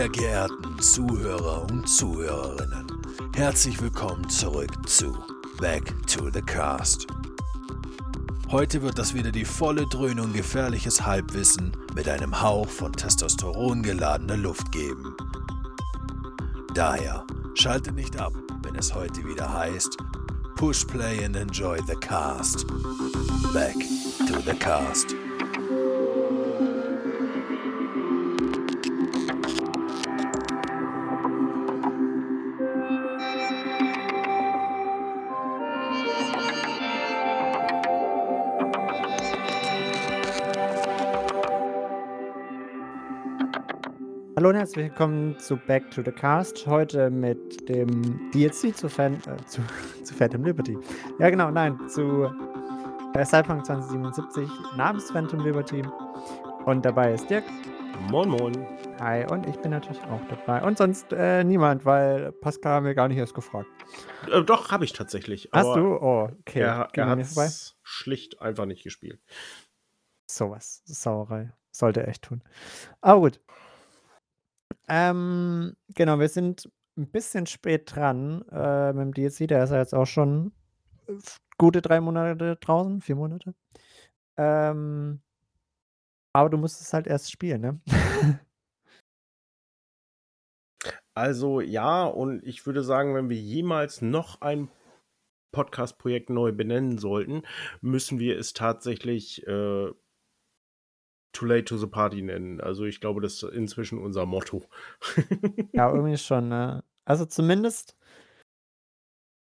Sehr geehrten Zuhörer und Zuhörerinnen, herzlich willkommen zurück zu Back to the Cast. Heute wird das wieder die volle Dröhnung gefährliches Halbwissen mit einem Hauch von Testosteron geladene Luft geben. Daher schalte nicht ab, wenn es heute wieder heißt Push Play and Enjoy the Cast. Back to the Cast. Herzlich willkommen zu Back to the Cast. Heute mit dem DLC zu, Fan, äh, zu, zu Phantom Liberty. Ja, genau, nein, zu äh, Cyberpunk 2077 namens Phantom Liberty. Und dabei ist Dirk. Moin, moin. Hi, und ich bin natürlich auch dabei. Und sonst äh, niemand, weil Pascal haben wir gar nicht erst gefragt. Äh, doch, habe ich tatsächlich. Hast du? Oh, okay. Er, er hat vorbei? schlicht einfach nicht gespielt. Sowas. Sauerei. Sollte er echt tun. Aber gut. Ähm, genau, wir sind ein bisschen spät dran äh, mit dem DLC. Der ist ja jetzt auch schon gute drei Monate draußen, vier Monate. Ähm, aber du musst es halt erst spielen, ne? Also ja, und ich würde sagen, wenn wir jemals noch ein Podcast-Projekt neu benennen sollten, müssen wir es tatsächlich äh, Too Late to the Party nennen. Also ich glaube, das ist inzwischen unser Motto. ja, irgendwie schon, ne? Also zumindest.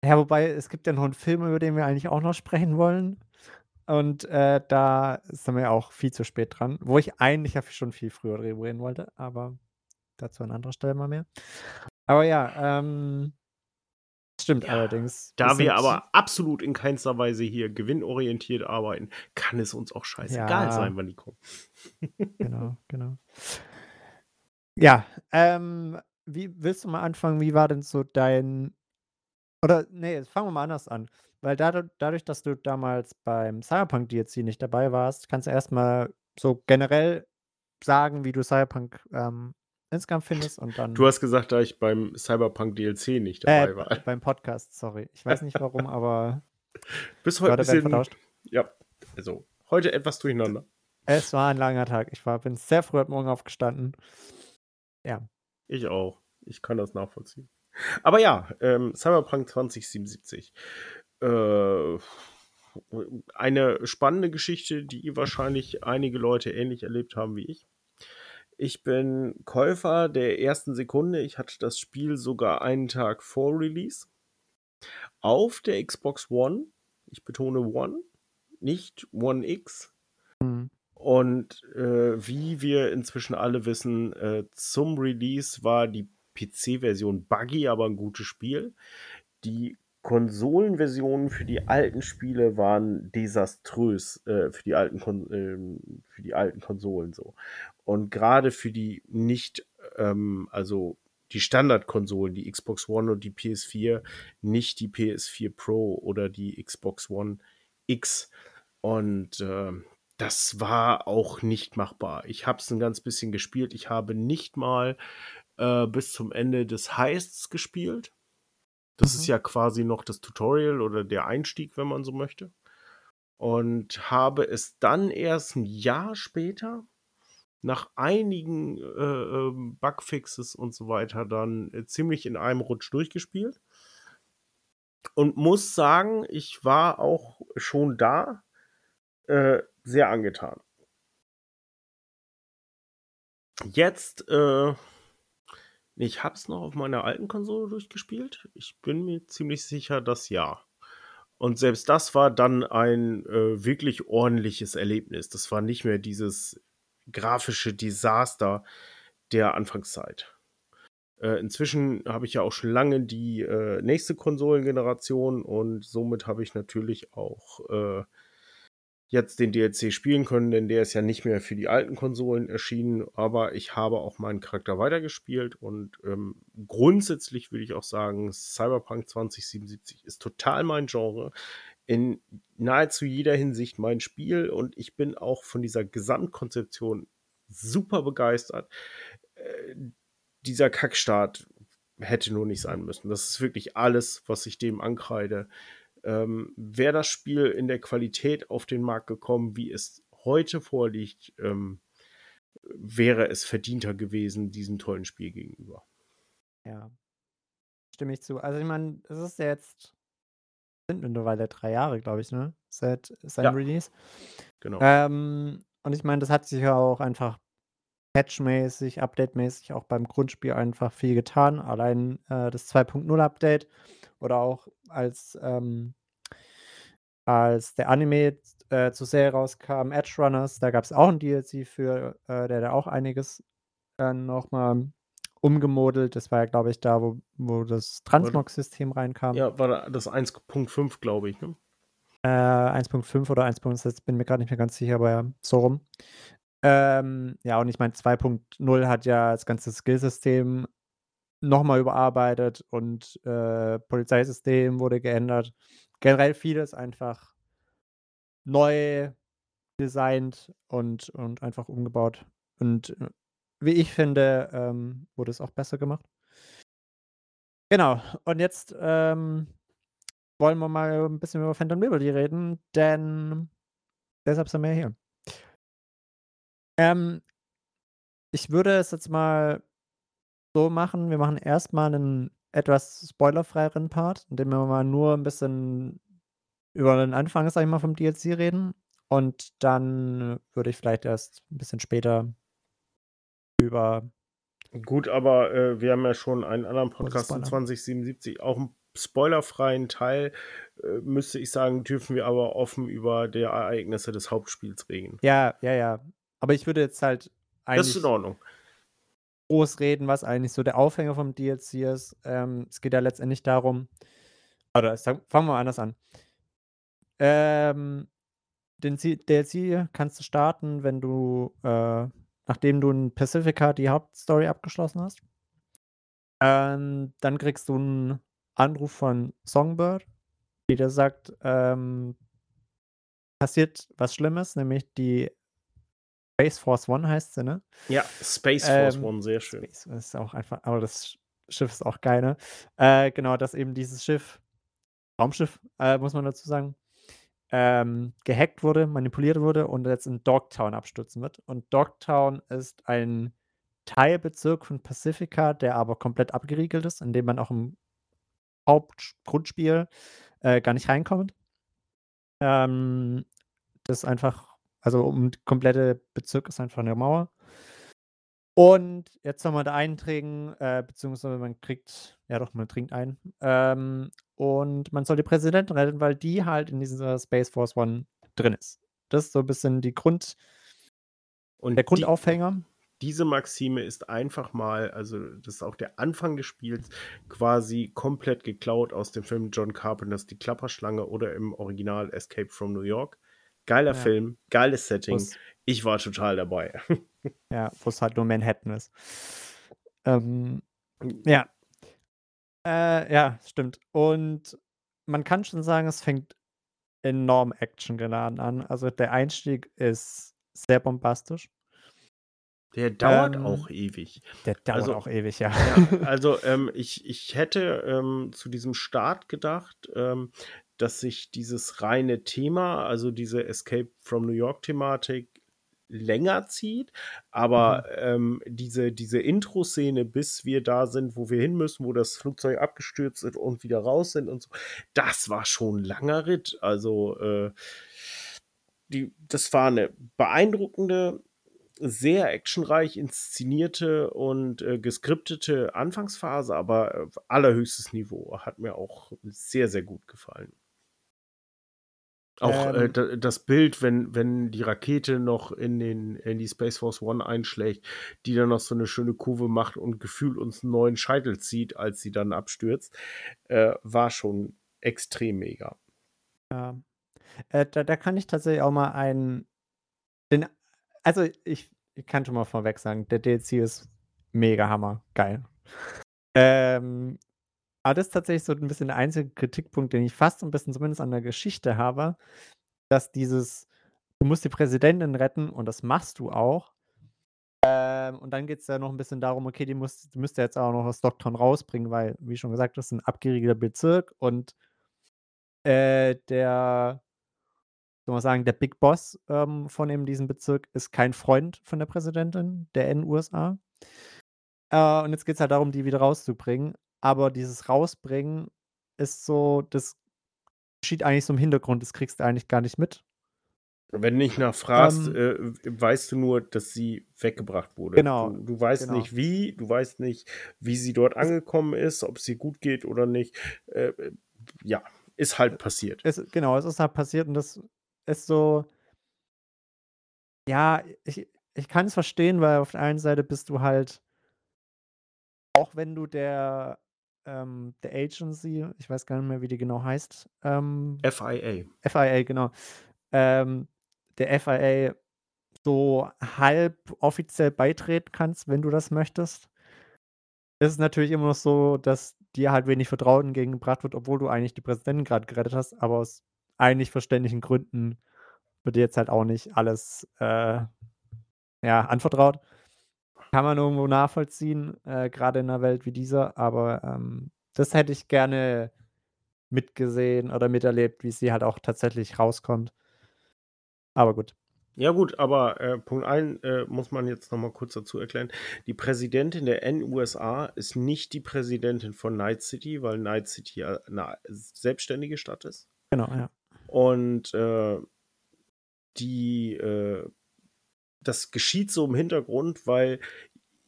Ja, wobei es gibt ja noch einen Film, über den wir eigentlich auch noch sprechen wollen. Und äh, da sind wir auch viel zu spät dran, wo ich eigentlich schon viel früher reden wollte, aber dazu an anderer Stelle mal mehr. Aber ja, ähm, stimmt Ja, allerdings. Da wir aber absolut in keinster Weise hier gewinnorientiert arbeiten, kann es uns auch scheißegal Ja. sein, wann die kommen. Genau, genau. Ja, ähm, wie willst du mal anfangen? Wie war denn so dein. Oder, nee, jetzt fangen wir mal anders an. Weil dadurch, dadurch, dass du damals beim Cyberpunk DLC nicht dabei warst, kannst du erstmal so generell sagen, wie du Cyberpunk ähm, insgesamt findest und dann. Du hast gesagt, da ich beim Cyberpunk DLC nicht äh, dabei war. beim Podcast, sorry. Ich weiß nicht warum, aber Bis heute ein bisschen. vertauscht. Ja, also heute etwas durcheinander. Es war ein langer Tag. Ich war, bin sehr früh heute Morgen aufgestanden. Ja. Ich auch. Ich kann das nachvollziehen. Aber ja, ähm, Cyberpunk 2077. Äh, eine spannende Geschichte, die wahrscheinlich einige Leute ähnlich erlebt haben wie ich. Ich bin Käufer der ersten Sekunde. Ich hatte das Spiel sogar einen Tag vor Release. Auf der Xbox One. Ich betone One, nicht One X. Hm. Und äh, wie wir inzwischen alle wissen, äh, zum Release war die PC-Version buggy, aber ein gutes Spiel. Die Konsolenversionen für die alten Spiele waren desaströs äh, für, die alten Kon ähm, für die alten Konsolen so. Und gerade für die nicht, ähm, also die Standardkonsolen, die Xbox One und die PS4, nicht die PS4 Pro oder die Xbox One X. Und ähm, das war auch nicht machbar. Ich habe es ein ganz bisschen gespielt. Ich habe nicht mal äh, bis zum Ende des Heists gespielt. Das Mhm. ist ja quasi noch das Tutorial oder der Einstieg, wenn man so möchte. Und habe es dann erst ein Jahr später, nach einigen äh, ähm, Bugfixes und so weiter, dann äh, ziemlich in einem Rutsch durchgespielt. Und muss sagen, ich war auch schon da äh, sehr angetan. Jetzt, äh, ich habe es noch auf meiner alten Konsole durchgespielt. Ich bin mir ziemlich sicher, dass ja. Und selbst das war dann ein äh, wirklich ordentliches Erlebnis. Das war nicht mehr dieses grafische Desaster der Anfangszeit. Äh, inzwischen habe ich ja auch schon lange die äh, nächste Konsolengeneration und somit habe ich natürlich auch äh, jetzt den DLC spielen können, denn der ist ja nicht mehr für die alten Konsolen erschienen, aber ich habe auch meinen Charakter weitergespielt und ähm, grundsätzlich würde ich auch sagen, Cyberpunk 2077 ist total mein Genre. In nahezu jeder Hinsicht mein Spiel und ich bin auch von dieser Gesamtkonzeption super begeistert. Äh, dieser Kackstart hätte nur nicht sein müssen. Das ist wirklich alles, was ich dem ankreide. Ähm, Wäre das Spiel in der Qualität auf den Markt gekommen, wie es heute vorliegt, ähm, wäre es verdienter gewesen, diesem tollen Spiel gegenüber. Ja, stimme ich zu. Also ich meine, es ist jetzt, sind mittlerweile drei Jahre, glaube ich, ne? Seit seinem ja. Release. Genau. Ähm, und ich meine, das hat sich ja auch einfach patchmäßig, updatemäßig auch beim Grundspiel einfach viel getan. Allein äh, das 2.0 Update oder auch als, ähm, als der Anime äh, zur Serie rauskam, Edge Runners, da gab es auch ein DLC für, äh, der da auch einiges äh, nochmal umgemodelt. Das war ja, glaube ich, da, wo, wo das Transmog-System reinkam. Ja, war das 1.5, glaube ich, ne? Äh, 1.5 oder 1.6, bin mir gerade nicht mehr ganz sicher, aber ja, so rum. Ähm, ja, und ich meine, 2.0 hat ja das ganze Skillsystem nochmal überarbeitet und äh, Polizeisystem wurde geändert. Generell vieles einfach neu designt und, und einfach umgebaut. Und äh, wie ich finde, ähm, wurde es auch besser gemacht. Genau, und jetzt ähm, wollen wir mal ein bisschen über Phantom Liberty reden, denn deshalb sind wir hier. Ähm, ich würde es jetzt mal so machen, wir machen erstmal einen etwas spoilerfreieren Part, indem wir mal nur ein bisschen über den Anfang, sag ich mal, vom DLC reden. Und dann würde ich vielleicht erst ein bisschen später über. Gut, aber äh, wir haben ja schon einen anderen Podcast in 2077, auch einen spoilerfreien Teil, äh, müsste ich sagen, dürfen wir aber offen über die Ereignisse des Hauptspiels reden. Ja, ja, ja. Aber ich würde jetzt halt eigentlich. Das ist in Ordnung. Groß reden, was eigentlich so der Aufhänger vom DLC ist. Ähm, es geht ja letztendlich darum. Oder fangen wir anders an. Ähm, den DLC kannst du starten, wenn du, äh, nachdem du in Pacifica die Hauptstory abgeschlossen hast. Ähm, dann kriegst du einen Anruf von Songbird, die dir sagt, ähm, passiert was Schlimmes, nämlich die Space Force One heißt sie, ne? Ja, Space Force ähm, One, sehr schön. Space ist auch einfach, aber das Schiff ist auch geil, ne? Äh, genau, dass eben dieses Schiff, Raumschiff, äh, muss man dazu sagen, ähm, gehackt wurde, manipuliert wurde und jetzt in Dogtown abstürzen wird. Und Dogtown ist ein Teilbezirk von Pacifica, der aber komplett abgeriegelt ist, in dem man auch im Hauptgrundspiel äh, gar nicht reinkommt. Ähm, das ist einfach, also um komplette Bezirk ist einfach eine Mauer. Und jetzt soll man da einträgen, äh, beziehungsweise man kriegt, ja doch, man trinkt ein. Ähm, und man soll die Präsidentin retten, weil die halt in dieser Space Force One drin ist. Das ist so ein bisschen die Grund, und der Grundaufhänger. Die, diese Maxime ist einfach mal, also das ist auch der Anfang des Spiels, quasi komplett geklaut aus dem Film John Carpenters Die Klapperschlange oder im Original Escape from New York. Geiler ja. Film, geiles Setting. Wo's, ich war total dabei. ja, wo es halt nur Manhattan ist. Ähm, ja. Äh, ja, stimmt. Und man kann schon sagen, es fängt enorm actiongeladen an. Also der Einstieg ist sehr bombastisch. Der dauert ähm, auch ewig. Der dauert also, auch ewig, ja. ja also ähm, ich, ich hätte ähm, zu diesem Start gedacht, ähm, dass sich dieses reine Thema, also diese Escape from New York-Thematik, länger zieht, aber mhm. ähm, diese, diese Intro-Szene, bis wir da sind, wo wir hin müssen, wo das Flugzeug abgestürzt ist und wieder raus sind und so, das war schon ein langer Ritt. Also äh, die, das war eine beeindruckende sehr actionreich inszenierte und äh, geskriptete Anfangsphase, aber äh, allerhöchstes Niveau. Hat mir auch sehr, sehr gut gefallen. Auch äh, ähm, äh, das Bild, wenn, wenn die Rakete noch in, den, in die Space Force One einschlägt, die dann noch so eine schöne Kurve macht und gefühlt uns einen neuen Scheitel zieht, als sie dann abstürzt, äh, war schon extrem mega. Ja. Äh, da, da kann ich tatsächlich auch mal einen, den also ich, ich kann schon mal vorweg sagen, der DLC ist mega hammer. Geil. Ähm, aber das ist tatsächlich so ein bisschen der einzige Kritikpunkt, den ich fast ein bisschen zumindest an der Geschichte habe, dass dieses, du musst die Präsidentin retten und das machst du auch, Ähm, und dann geht es ja noch ein bisschen darum, okay, die, muss, die müsste jetzt auch noch das Stockton rausbringen, weil, wie schon gesagt, das ist ein abgeriegelter Bezirk und äh, der, soll man sagen, der Big Boss ähm, von eben diesem Bezirk ist kein Freund von der Präsidentin der N-USA. Äh, und jetzt geht es halt darum, die wieder rauszubringen. Aber dieses Rausbringen ist so, das geschieht eigentlich so im Hintergrund, das kriegst du eigentlich gar nicht mit. Wenn du nicht nachfragst, Ähm, äh, weißt du nur, dass sie weggebracht wurde. Genau, Du, du weißt genau. nicht wie, du weißt nicht, wie sie dort angekommen ist, ob es ihr gut geht oder nicht. Äh, äh, ja, ist halt passiert. Es, genau, es ist halt passiert und das ist so. Ja, ich, ich kann es verstehen, weil auf der einen Seite bist du halt, auch wenn du der, ähm, der Agency, ich weiß gar nicht mehr, wie die genau heißt, ähm, FIA. FIA, genau, ähm, der FIA so halb offiziell beitreten kannst, wenn du das möchtest, ist es natürlich immer noch so, dass dir halt wenig Vertrauen entgegengebracht wird, obwohl du eigentlich die Präsidentin gerade gerettet hast, aber aus eigentlich verständlichen Gründen wird jetzt halt auch nicht alles äh, ja, anvertraut. Kann man irgendwo nachvollziehen, äh, gerade in einer Welt wie dieser, aber ähm, das hätte ich gerne mitgesehen oder miterlebt, wie sie halt auch tatsächlich rauskommt. Aber gut. Ja gut, aber äh, Punkt 1 äh, muss man jetzt nochmal kurz dazu erklären. Die Präsidentin der NUSA ist nicht die Präsidentin von Night City, weil Night City ja eine selbstständige Stadt ist. Genau, ja. Und äh, die, äh, das geschieht so im Hintergrund, weil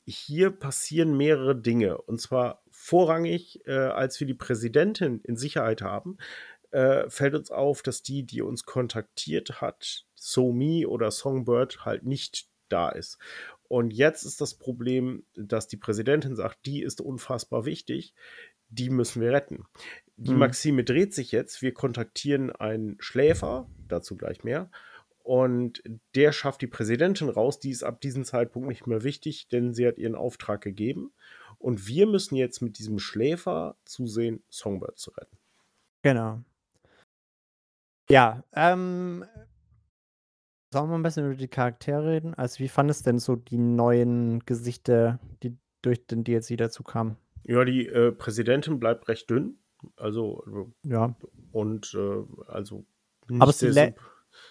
hier passieren mehrere Dinge. Und zwar vorrangig, äh, als wir die Präsidentin in Sicherheit haben, äh, fällt uns auf, dass die, die uns kontaktiert hat, SoMe oder Songbird, halt nicht da ist. Und jetzt ist das Problem, dass die Präsidentin sagt, die ist unfassbar wichtig, die müssen wir retten. Die Mhm. Maxime dreht sich jetzt, wir kontaktieren einen Schläfer, dazu gleich mehr, und der schafft die Präsidentin raus, die ist ab diesem Zeitpunkt nicht mehr wichtig, denn sie hat ihren Auftrag gegeben. Und wir müssen jetzt mit diesem Schläfer zusehen, Songbird zu retten. Genau. Ja, ähm, sollen wir ein bisschen über die Charaktere reden? Also, wie fandest denn so die neuen Gesichter, die durch den DLC dazu kamen? Ja, die äh, Präsidentin bleibt recht dünn. Also, Ja. und äh, also nicht Aber sie, sehr lä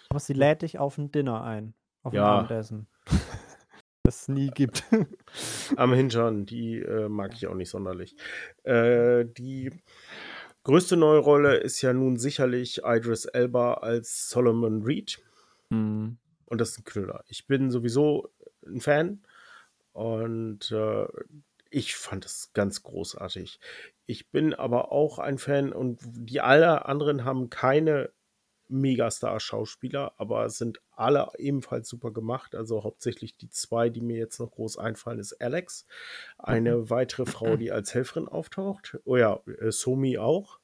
aber sie lädt dich auf ein Dinner ein. Auf ein Ja. Abendessen. das es nie gibt. am Hintern, die äh, mag ich auch nicht sonderlich. Äh, die größte neue Rolle ist ja nun sicherlich Idris Elba als Solomon Reed. Mhm. Und das ist ein Knüller. Ich bin sowieso ein Fan und äh, ich fand es ganz großartig. Ich bin aber auch ein Fan und die alle anderen haben keine Megastar-Schauspieler, aber sind alle ebenfalls super gemacht. Also hauptsächlich die zwei, die mir jetzt noch groß einfallen, ist Alex, eine weitere Frau, die als Helferin auftaucht. Oh ja, äh, Somi auch.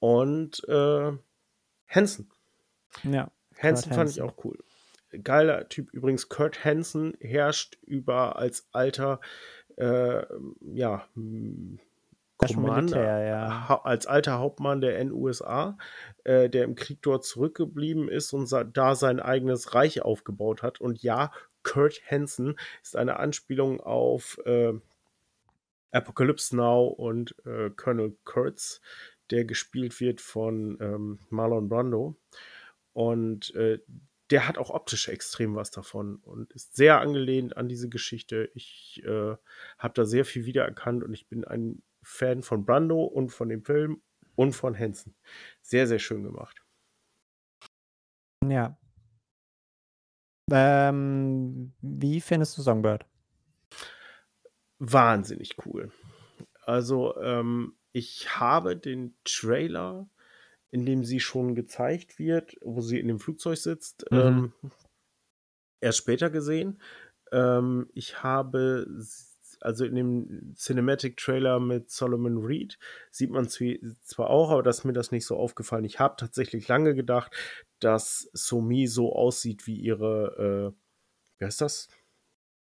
Und äh, Hansen. Ja. Hansen fand ich Hansen. auch cool. Geiler Typ. Übrigens, Kurt Hansen herrscht über als alter, äh, ja, m, Ja, ha als alter Hauptmann der NUSA, äh, der im Krieg dort zurückgeblieben ist und da sein eigenes Reich aufgebaut hat. Und ja, Kurt Hansen ist eine Anspielung auf äh, Apocalypse Now und äh, Colonel Kurtz, der gespielt wird von ähm, Marlon Brando. Und äh, der hat auch optisch extrem was davon und ist sehr angelehnt an diese Geschichte. Ich äh, habe da sehr viel wiedererkannt und ich bin ein Fan von Brando und von dem Film und von Hansen. Sehr, sehr schön gemacht. Ja. Ähm, wie findest du Songbird? Wahnsinnig cool. Also, ähm, ich habe den Trailer, in dem sie schon gezeigt wird, wo sie in dem Flugzeug sitzt, Mhm. ähm, erst später gesehen. Ähm, ich habe, also in dem Cinematic Trailer mit Solomon Reed, sieht man zwar auch, aber das ist mir das nicht so aufgefallen. Ich habe tatsächlich lange gedacht, dass Somi so aussieht wie ihre, äh, wie heißt das?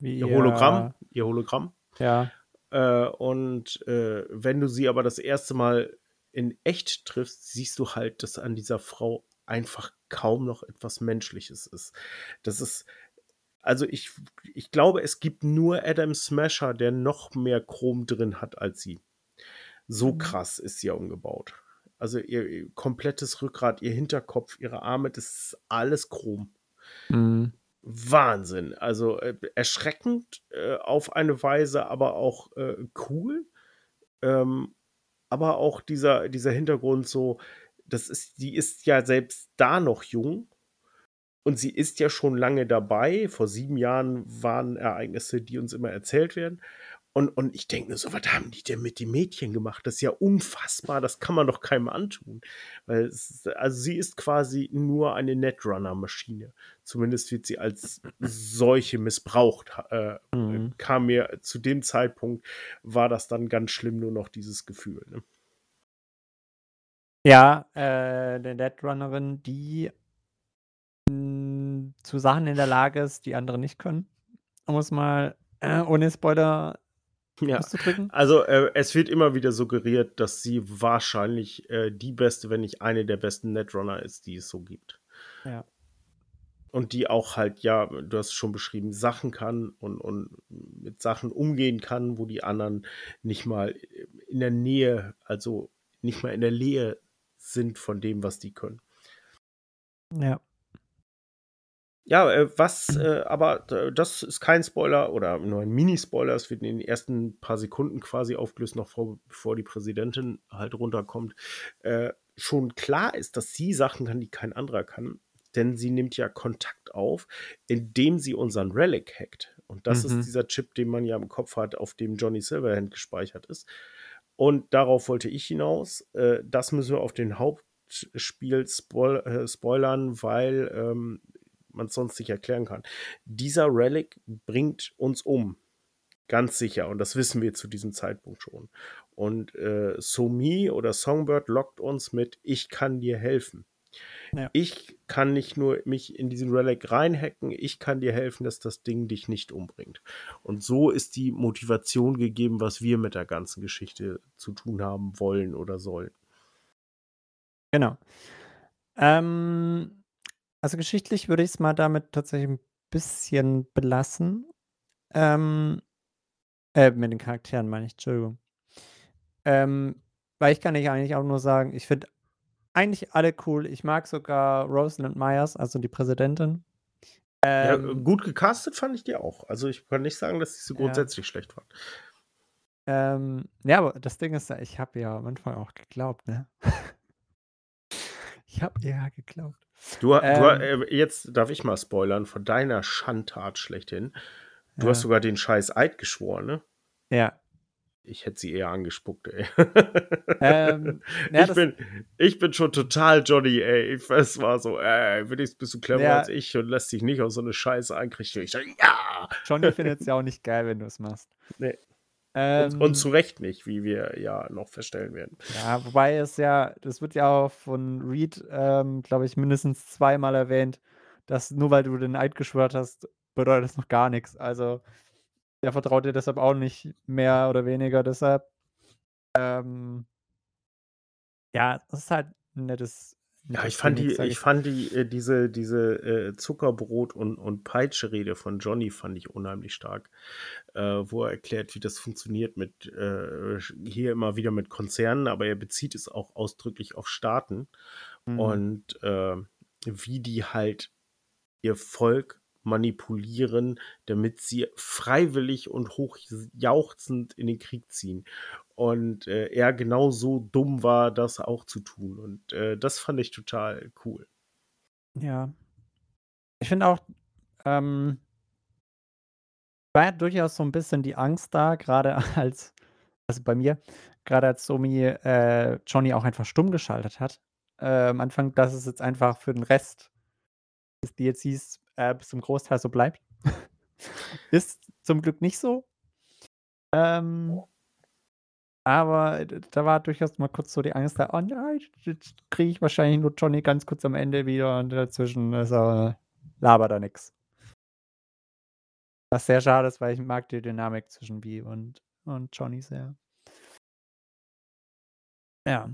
Wie Ihr Hologramm? Ihr Hologramm. Ja. Äh, und äh, wenn du sie aber das erste Mal in echt triffst, siehst du halt, dass an dieser Frau einfach kaum noch etwas Menschliches ist. Das ist also ich, ich glaube, es gibt nur Adam Smasher, der noch mehr Chrom drin hat als sie. So mhm. krass ist sie umgebaut. Also ihr, ihr, komplettes Rückgrat, ihr Hinterkopf, ihre Arme, das ist alles Chrom. Mhm. Wahnsinn. Also äh, erschreckend äh, auf eine Weise, aber auch äh, cool. Ähm, aber auch dieser, dieser Hintergrund so, das ist, die ist ja selbst da noch jung und sie ist ja schon lange dabei. Vor sieben Jahren waren Ereignisse, die uns immer erzählt werden. Und, und ich denke nur so, was haben die denn mit den Mädchen gemacht? Das ist ja unfassbar, das kann man doch keinem antun. Weil es, also sie ist quasi nur eine Netrunner-Maschine. Zumindest wird sie als solche missbraucht. Äh, mhm. Kam mir zu dem Zeitpunkt, war das dann ganz schlimm, nur noch dieses Gefühl. Ne? Ja, äh, der Netrunnerin, die hm, zu Sachen in der Lage ist, die andere nicht können. Um es mal äh, ohne Spoiler ja. Also äh, es wird immer wieder suggeriert, dass sie wahrscheinlich äh, die beste, wenn nicht eine der besten Netrunner ist, die es so gibt. Ja. Und die auch halt, ja, du hast es schon beschrieben, Sachen kann und, und mit Sachen umgehen kann, wo die anderen nicht mal in der Nähe, also nicht mal in der Nähe sind von dem, was die können. Ja. Ja, äh, was, äh, aber das ist kein Spoiler oder nur ein Mini-Spoiler. Es wird in den ersten paar Sekunden quasi aufgelöst, noch vor, bevor die Präsidentin halt runterkommt. Äh, schon klar ist, dass sie Sachen kann, die kein anderer kann. Denn sie nimmt ja Kontakt auf, indem sie unseren Relic hackt. Und das mhm. ist dieser Chip, den man ja im Kopf hat, auf dem Johnny Silverhand gespeichert ist. Und darauf wollte ich hinaus. Äh, das müssen wir auf den Hauptspiel spoil äh, spoilern, weil ähm, man es sonst nicht erklären kann. Dieser Relic bringt uns um. Ganz sicher. Und das wissen wir zu diesem Zeitpunkt schon. Und äh, Somi oder Songbird lockt uns mit, ich kann dir helfen. Ja. Ich kann nicht nur mich in diesen Relic reinhacken, ich kann dir helfen, dass das Ding dich nicht umbringt. Und so ist die Motivation gegeben, was wir mit der ganzen Geschichte zu tun haben wollen oder sollen. Genau. Ähm, also geschichtlich würde ich es mal damit tatsächlich ein bisschen belassen. Ähm, äh, mit den Charakteren meine ich, Entschuldigung. Ähm, weil ich kann nicht eigentlich auch nur sagen, ich finde eigentlich alle cool. Ich mag sogar Rosalind Myers, also die Präsidentin. Ja, Ähm, gut gecastet fand ich die auch. Also ich kann nicht sagen, dass ich sie ja. grundsätzlich schlecht fand. Ähm, ja, aber das Ding ist, ich habe ja am Anfang auch geglaubt, ne? ich habe ihr ja geglaubt. Du, ähm, du, äh, jetzt darf ich mal spoilern von deiner Schandtat schlechthin. Du ja. hast sogar den scheiß Eid geschworen, ne? Ja. Ich hätte sie eher angespuckt, ey. Ähm, ja, ich, bin, ich bin schon total Johnny, ey. Es war so, ey, wenigstens bist du cleverer ja. als ich und lässt dich nicht auf so eine Scheiße einkriegen. Ich sage, ja! Johnny findet es ja auch nicht geil, wenn du es machst. Nee. Ähm, und, und, zu Recht nicht, wie wir ja noch feststellen werden. Ja, wobei es ja, das wird ja auch von Reed, ähm, glaube ich, mindestens zweimal erwähnt, dass nur weil du den Eid geschwört hast, bedeutet das noch gar nichts. Also, der vertraut dir deshalb auch nicht mehr oder weniger. Deshalb, ähm, ja, das ist halt ein nettes ja, ich fand die, ich fand die, äh, diese, diese äh, Zuckerbrot- und, und Peitsche-Rede von Johnny fand ich unheimlich stark, äh, wo er erklärt, wie das funktioniert mit, äh, hier immer wieder mit Konzernen, aber er bezieht es auch ausdrücklich auf Staaten mhm. und äh, wie die halt ihr Volk manipulieren, damit sie freiwillig und hochjauchzend in den Krieg ziehen. Und äh, er genauso dumm war, das auch zu tun. Und äh, das fand ich total cool. Ja. Ich finde auch, ähm, war ja durchaus so ein bisschen die Angst da, gerade als, also bei mir, gerade als Somi äh, Johnny auch einfach stumm geschaltet hat. Äh, am Anfang, dass es jetzt einfach für den Rest des DLCs äh, bis zum Großteil so bleibt. Ist zum Glück nicht so. Ähm, aber da war durchaus mal kurz so die Angst da, oh nein, jetzt kriege ich wahrscheinlich nur Johnny ganz kurz am Ende wieder und dazwischen ist er, labert er nix. Was sehr schade ist, weil ich mag die Dynamik zwischen B und, und Johnny sehr. Ja.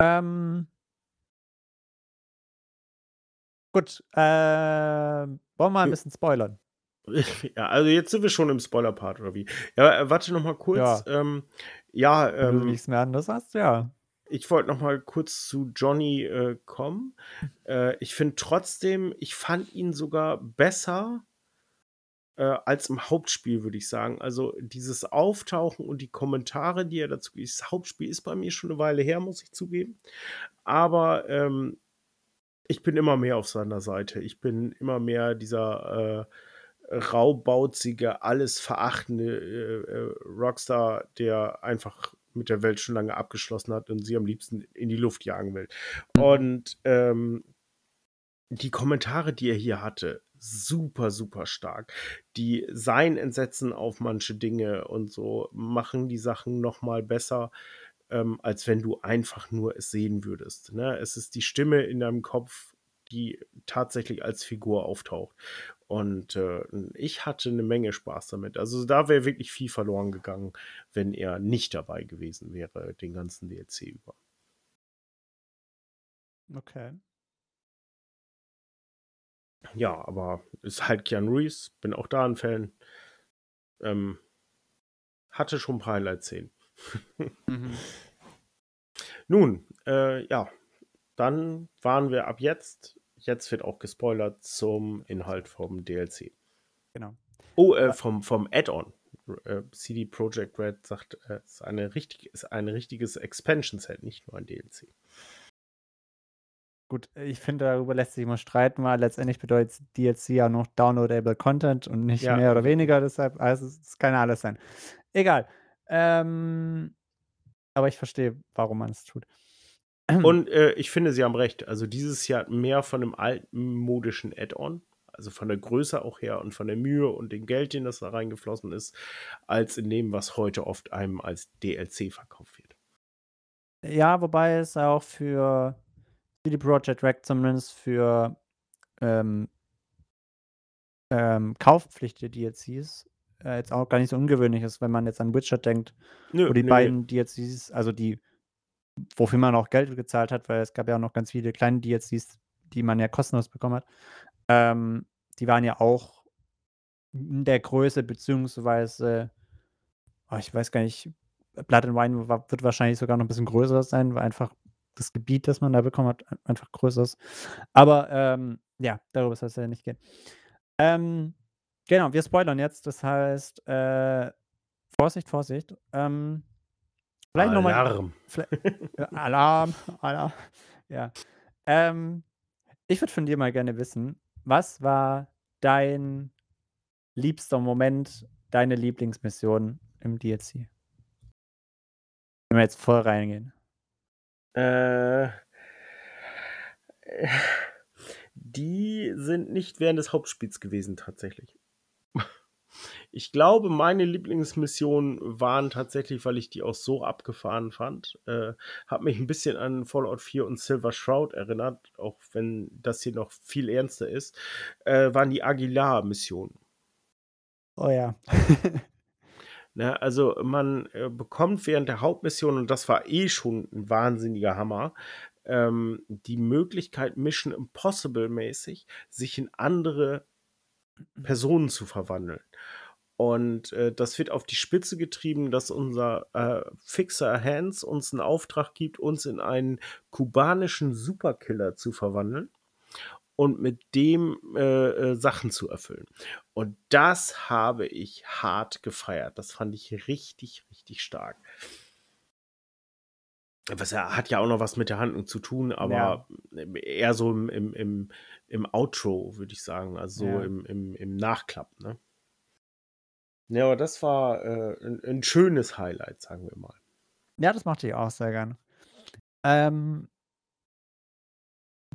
Ähm, Gut, äh, wollen wir mal ein bisschen spoilern? Ja, also jetzt sind wir schon im Spoiler-Part, oder wie? Ja, äh, warte noch mal kurz. Ja. Ähm, ja, Wenn du ähm, nichts mehr anderes hast, ja. ich wollte noch mal kurz zu Johnny äh, kommen. Äh, ich finde trotzdem, ich fand ihn sogar besser äh, als im Hauptspiel, würde ich sagen. Also dieses Auftauchen und die Kommentare, die er dazu gibt. Das Hauptspiel ist bei mir schon eine Weile her, muss ich zugeben. Aber ähm, ich bin immer mehr auf seiner Seite. Ich bin immer mehr dieser äh, raubauzige, alles verachtende äh, äh, Rockstar, der einfach mit der Welt schon lange abgeschlossen hat und sie am liebsten in die Luft jagen will. Mhm. Und ähm, die Kommentare, die er hier hatte, super, super stark. Die sein Entsetzen auf manche Dinge und so machen die Sachen noch mal besser, ähm, als wenn du einfach nur es sehen würdest. Ne? Es ist die Stimme in deinem Kopf, die tatsächlich als Figur auftaucht. Und äh, ich hatte eine Menge Spaß damit. Also da wäre wirklich viel verloren gegangen, wenn er nicht dabei gewesen wäre, den ganzen DLC über. Okay. Ja, aber ist halt Keanu Reeves, bin auch da ein Fan. Ähm, hatte schon ein paar Highlight-Szenen. Mhm. Nun, äh, ja, dann waren wir ab jetzt, jetzt wird auch gespoilert zum Inhalt vom DLC. Genau. Oh, äh, vom, vom Add-on. Äh, CD Projekt Red sagt, äh, es ist, eine richtig, ist ein richtiges Expansion-Set, nicht nur ein DLC. Gut, ich finde, darüber lässt sich immer streiten, weil letztendlich bedeutet DLC ja noch downloadable Content und nicht Ja. mehr oder weniger, deshalb, also es kann ja alles sein. Egal. Ähm, aber ich verstehe, warum man es tut. Und äh, ich finde, Sie haben recht. Also dieses Jahr hat mehr von einem alten modischen Add-on, also von der Größe auch her und von der Mühe und dem Geld, den das da reingeflossen ist, als in dem, was heute oft einem als DLC verkauft wird. Ja, wobei es auch für CD Projekt Red zumindest für ähm, ähm, kaufpflichtige DLCs äh, jetzt auch gar nicht so ungewöhnlich ist, wenn man jetzt an Witcher denkt, Nö, wo die nö, beiden DLCs, also die, wofür man auch Geld gezahlt hat, weil es gab ja auch noch ganz viele kleine DLCs, die man ja kostenlos bekommen hat. Ähm, die waren ja auch in der Größe, beziehungsweise, oh, ich weiß gar nicht, Blood and Wine wird wahrscheinlich sogar noch ein bisschen größer sein, weil einfach das Gebiet, das man da bekommen hat, einfach größer ist. Aber ähm, ja, darüber soll es ja nicht gehen. Ähm, genau, wir spoilern jetzt. Das heißt, äh, Vorsicht, Vorsicht. Ähm, vielleicht nochmal. Alarm. Alarm, Alarm. Ja. Ähm, ich würde von dir mal gerne wissen, was war dein liebster Moment, deine Lieblingsmission im DLC? Wenn wir jetzt voll reingehen. Äh, die sind nicht während des Hauptspiels gewesen, tatsächlich. Ich glaube, meine Lieblingsmissionen waren tatsächlich, weil ich die auch so abgefahren fand, äh, hat mich ein bisschen an Fallout 4 und Silver Shroud erinnert, auch wenn das hier noch viel ernster ist, äh, waren die Aguilar-Missionen. Oh ja. Ne, also man äh, bekommt während der Hauptmission, und das war eh schon ein wahnsinniger Hammer, ähm, die Möglichkeit, Mission Impossible mäßig, sich in andere Personen zu verwandeln. Und äh, das wird auf die Spitze getrieben, dass unser äh, Fixer Hans uns einen Auftrag gibt, uns in einen kubanischen Superkiller zu verwandeln und mit dem äh, äh, Sachen zu erfüllen. Und das habe ich hart gefeiert. Das fand ich richtig, richtig stark. Was er hat ja auch noch was mit der Handlung zu tun, aber eher so im, im, im, im Outro, würde ich sagen. Also so Ja. im, im, im Nachklapp, ne? Ja, aber das war äh, ein, ein schönes Highlight, sagen wir mal. Ja, das machte ich auch sehr gern. Ähm,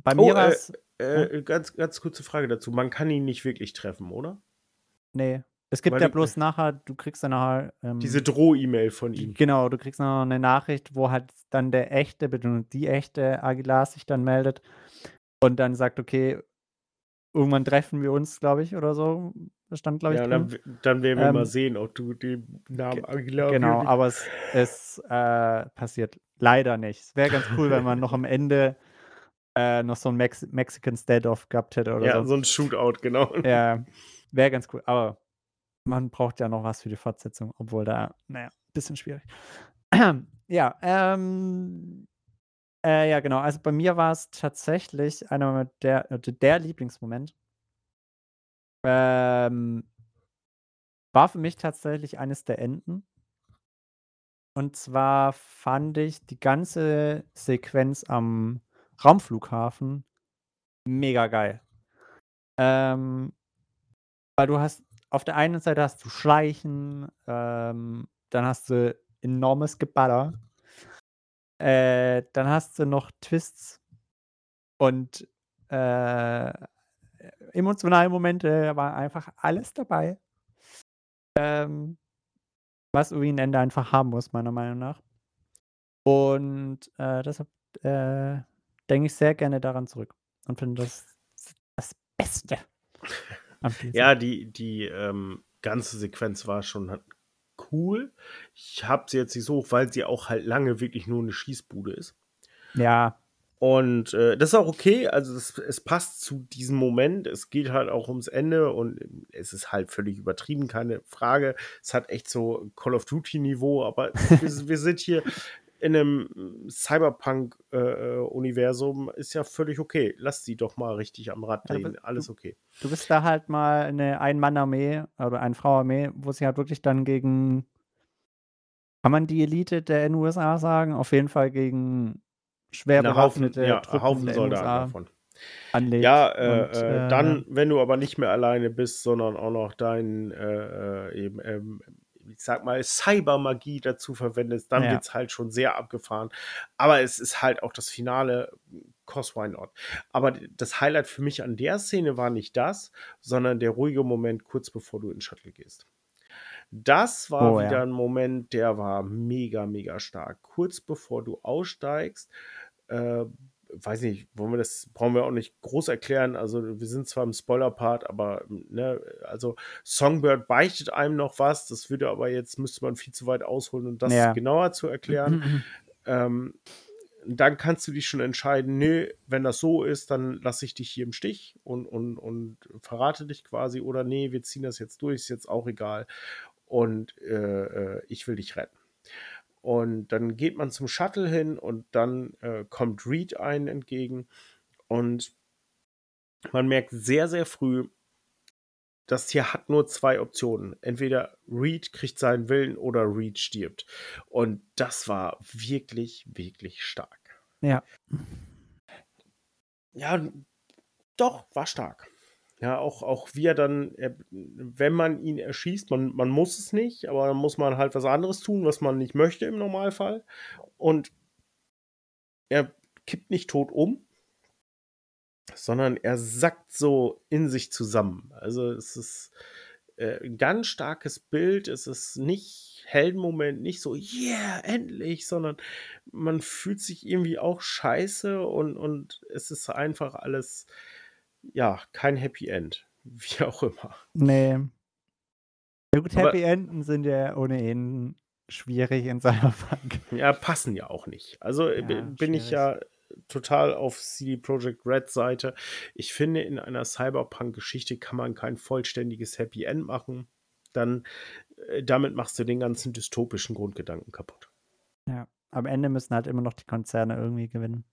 bei Oh, mir war äh, es. Äh, ganz, ganz kurze Frage dazu. Man kann ihn nicht wirklich treffen, oder? Nee. Es gibt Weil ja bloß nachher, du kriegst dann nachher. Ähm, Diese Droh-E-Mail von ihm. Genau, du kriegst noch eine Nachricht, wo halt dann der echte, die echte Aguilar sich dann meldet und dann sagt, okay, irgendwann treffen wir uns, glaube ich, oder so. Das stand, glaube ich, Ja, dann, dann werden wir Ähm, mal sehen, ob du den Namen Aguilar Genau, wirklich- aber es, es äh, passiert leider nicht. Es wäre ganz cool, wenn man noch am Ende äh, noch so ein Mex Mexican Standoff gehabt hätte oder Ja, so. so ein Shootout, genau. Ja, wäre ganz cool. Aber man braucht ja noch was für die Fortsetzung, obwohl da, naja, bisschen schwierig. ja, ähm, äh, ja, genau. Also bei mir war es tatsächlich einer der, äh, der Lieblingsmoment. Ähm, war für mich tatsächlich eines der Enden. Und zwar fand ich die ganze Sequenz am Raumflughafen mega geil. Ähm, weil du hast auf der einen Seite hast du Schleichen, ähm, dann hast du enormes Geballer, äh, dann hast du noch Twists und äh, emotionale Momente, war einfach alles dabei. Ähm, was irgendwie ein Ende einfach haben muss, meiner Meinung nach. Und äh, deshalb äh, denke ich sehr gerne daran zurück und finde das das Beste. Ja, die, die ähm, ganze Sequenz war schon cool. Ich habe sie jetzt nicht so hoch, weil sie auch halt lange wirklich nur eine Schießbude ist. ja, Und äh, das ist auch okay. Also es, es passt zu diesem Moment. Es geht halt auch ums Ende und es ist halt völlig übertrieben, keine Frage. Es hat echt so Call of Duty-Niveau, aber wir, wir sind hier in einem Cyberpunk-Universum, ist ja völlig okay. Lass sie doch mal richtig am Rad Ja, drehen. aber Alles du- okay. du bist da halt mal eine Ein-Mann-Armee oder Ein-Frau-Armee, wo sie halt wirklich dann gegen, kann man die Elite der USA sagen? Auf jeden Fall gegen schwer Eine Haufen, bewaffnete ja, Truppen Haufen der Soldaten USA davon. anlegt. Ja, äh, und, äh, äh, dann, wenn du aber nicht mehr alleine bist, sondern auch noch deinen, äh, äh, eben, ähm, ich sag mal, Cybermagie dazu verwendest, dann Ja. wird's halt schon sehr abgefahren. Aber es ist halt auch das Finale, cost why not. Aber das Highlight für mich an der Szene war nicht das, sondern der ruhige Moment kurz bevor du in Shuttle gehst. Das war Oh, wieder ja. ein Moment, der war mega, mega stark. Kurz bevor du aussteigst, äh, weiß nicht, wollen wir das, brauchen wir auch nicht groß erklären. Also, wir sind zwar im Spoiler-Part, aber, ne, also Songbird beichtet einem noch was. Das würde aber jetzt, müsste man viel zu weit ausholen, um das Ja. genauer zu erklären. ähm, dann kannst du dich schon entscheiden, nö, wenn das so ist, dann lasse ich dich hier im Stich und, und, und verrate dich quasi oder nee, wir ziehen das jetzt durch, ist jetzt auch egal. Und äh, äh, ich will dich retten. Und dann geht man zum Shuttle hin und dann äh, kommt Reed einen entgegen und man merkt sehr, sehr früh, das Tier hat nur zwei Optionen. Entweder Reed kriegt seinen Willen oder Reed stirbt. Und das war wirklich, wirklich stark. Ja. Ja, doch, war stark. Ja, auch, auch wie er dann, wenn man ihn erschießt, man, man muss es nicht, aber dann muss man halt was anderes tun, was man nicht möchte im Normalfall. Und er kippt nicht tot um, sondern er sackt so in sich zusammen. Also es ist äh, ein ganz starkes Bild. Es ist nicht Heldenmoment, nicht so, yeah, endlich, sondern man fühlt sich irgendwie auch scheiße und, und es ist einfach alles, ja, kein Happy End. Wie auch immer. Nee. Ja gut, Aber- Happy Enden sind ja ohnehin schwierig in Cyberpunk. Ja, passen ja auch nicht. Also äh, Ja, bin ich ja total auf CD Projekt Red Seite. Ich finde, in einer Cyberpunk-Geschichte kann man kein vollständiges Happy End machen. Dann äh, damit machst du den ganzen dystopischen Grundgedanken kaputt. Ja, am Ende müssen halt immer noch die Konzerne irgendwie gewinnen.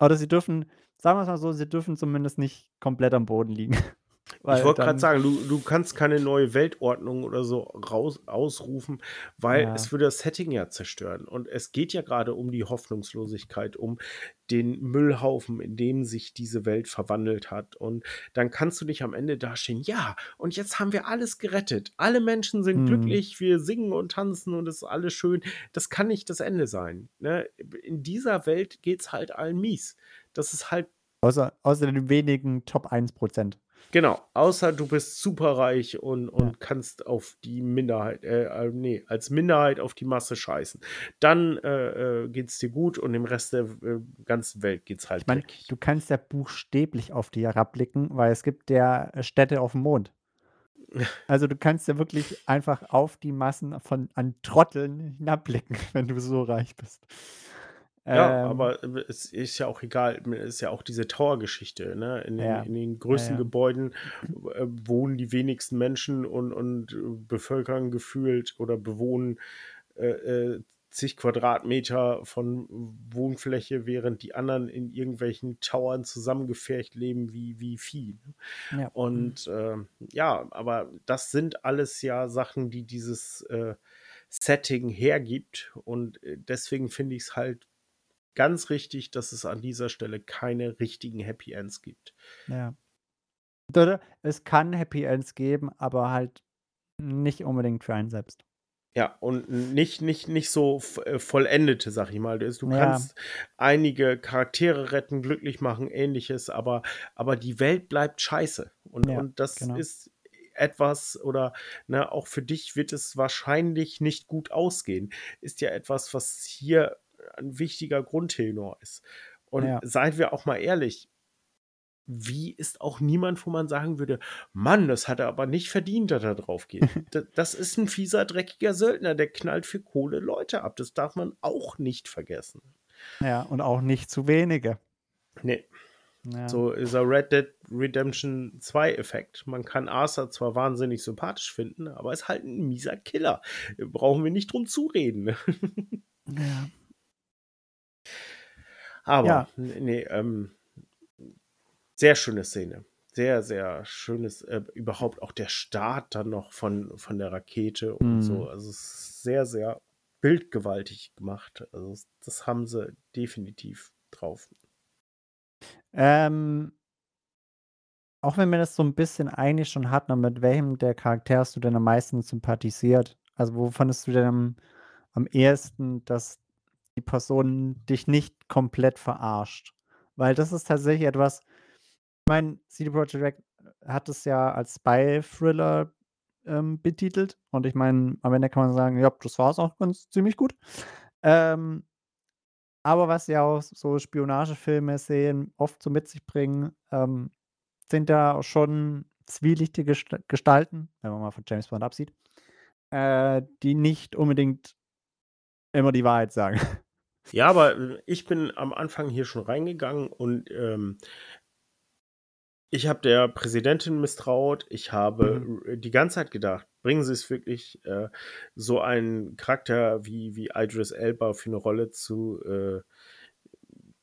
Oder sie dürfen, sagen wir es mal so, sie dürfen zumindest nicht komplett am Boden liegen. Weil ich wollte gerade sagen, du, du kannst keine neue Weltordnung oder so raus, ausrufen, weil Ja. es würde das Setting ja zerstören. Und es geht ja gerade um die Hoffnungslosigkeit, um den Müllhaufen, in dem sich diese Welt verwandelt hat. Und dann kannst du dich am Ende dastehen, ja, und jetzt haben wir alles gerettet. Alle Menschen sind Hm. glücklich, wir singen und tanzen und es ist alles schön. Das kann nicht das Ende sein. Ne? In dieser Welt geht es halt allen mies. Das ist halt Außer, außer den wenigen Top 1%. Genau, außer du bist superreich und, und Ja. kannst auf die Minderheit, äh, äh, nee, als Minderheit auf die Masse scheißen. Dann äh, äh, geht's dir gut und im Rest der äh, ganzen Welt geht's halt Ich dreckig. du kannst ja buchstäblich auf die herabblicken, weil es gibt ja äh, Städte auf dem Mond. Also du kannst ja wirklich einfach auf die Massen von an Trotteln hinabblicken, wenn du so reich bist. Ja, Ähm, aber es ist ja auch egal, es ist ja auch diese Tower-Geschichte, ne? In den, Ja. in den größten Ja, ja. Gebäuden äh, wohnen die wenigsten Menschen und, und bevölkern gefühlt oder bewohnen äh, äh, zig Quadratmeter von Wohnfläche, während die anderen in irgendwelchen Towern zusammengefercht leben wie, wie Vieh. ne? ja. Und äh, ja, aber das sind alles ja Sachen, die dieses äh, Setting hergibt. Und äh, deswegen finde ich es halt ganz richtig, dass es an dieser Stelle keine richtigen Happy Ends gibt. Ja. Es kann Happy Ends geben, aber halt nicht unbedingt für einen selbst. Ja, und nicht, nicht, nicht so äh, vollendete, sag ich mal. Du du Ja. kannst einige Charaktere retten, glücklich machen, ähnliches, aber, aber die Welt bleibt scheiße. Und, Ja, und das genau. ist etwas, oder ne, auch für dich wird es wahrscheinlich nicht gut ausgehen. Ist ja etwas, was hier ein wichtiger Grundtenor ist. Und Ja. seien wir auch mal ehrlich, wie ist auch niemand, wo man sagen würde, Mann, das hat er aber nicht verdient, dass er drauf geht. Das ist ein fieser, dreckiger Söldner, der knallt für Kohle Leute ab. Das darf man auch nicht vergessen. Ja, und auch nicht zu wenige. Nee, Ja. so ist er Red Dead Redemption 2 Effekt. Man kann Arthur zwar wahnsinnig sympathisch finden, aber ist halt ein mieser Killer. Brauchen wir nicht drum zureden. ja. Aber, Ja. nee, ähm, sehr schöne Szene. Sehr, sehr schönes, äh, überhaupt auch der Start dann noch von, von der Rakete und Mhm. so. Also es ist sehr, sehr bildgewaltig gemacht. Also das haben sie definitiv drauf. Ähm, auch wenn wir das so ein bisschen eigentlich schon hatten, mit welchem der Charakter hast du denn am meisten sympathisiert? Also, wo fandest du denn am, am ehesten, dass die Person dich nicht komplett verarscht? Weil das ist tatsächlich etwas, ich meine, CD Projekt Red hat es ja als Spy-Thriller ähm, betitelt und ich meine, am Ende kann man sagen, ja, das war es auch ganz ziemlich gut. Ähm, aber was ja auch so Spionagefilme sehen, oft so mit sich bringen, ähm, sind da schon zwielichtige Gest- Gestalten, wenn man mal von James Bond absieht, äh, die nicht unbedingt immer die Wahrheit sagen. Ja, aber äh, ich bin am Anfang hier schon reingegangen und ähm, ich habe der Präsidentin misstraut. Ich habe Mhm. r- die ganze Zeit gedacht, bringen Sie es wirklich, äh, so einen Charakter wie, wie Idris Elba für eine Rolle zu äh,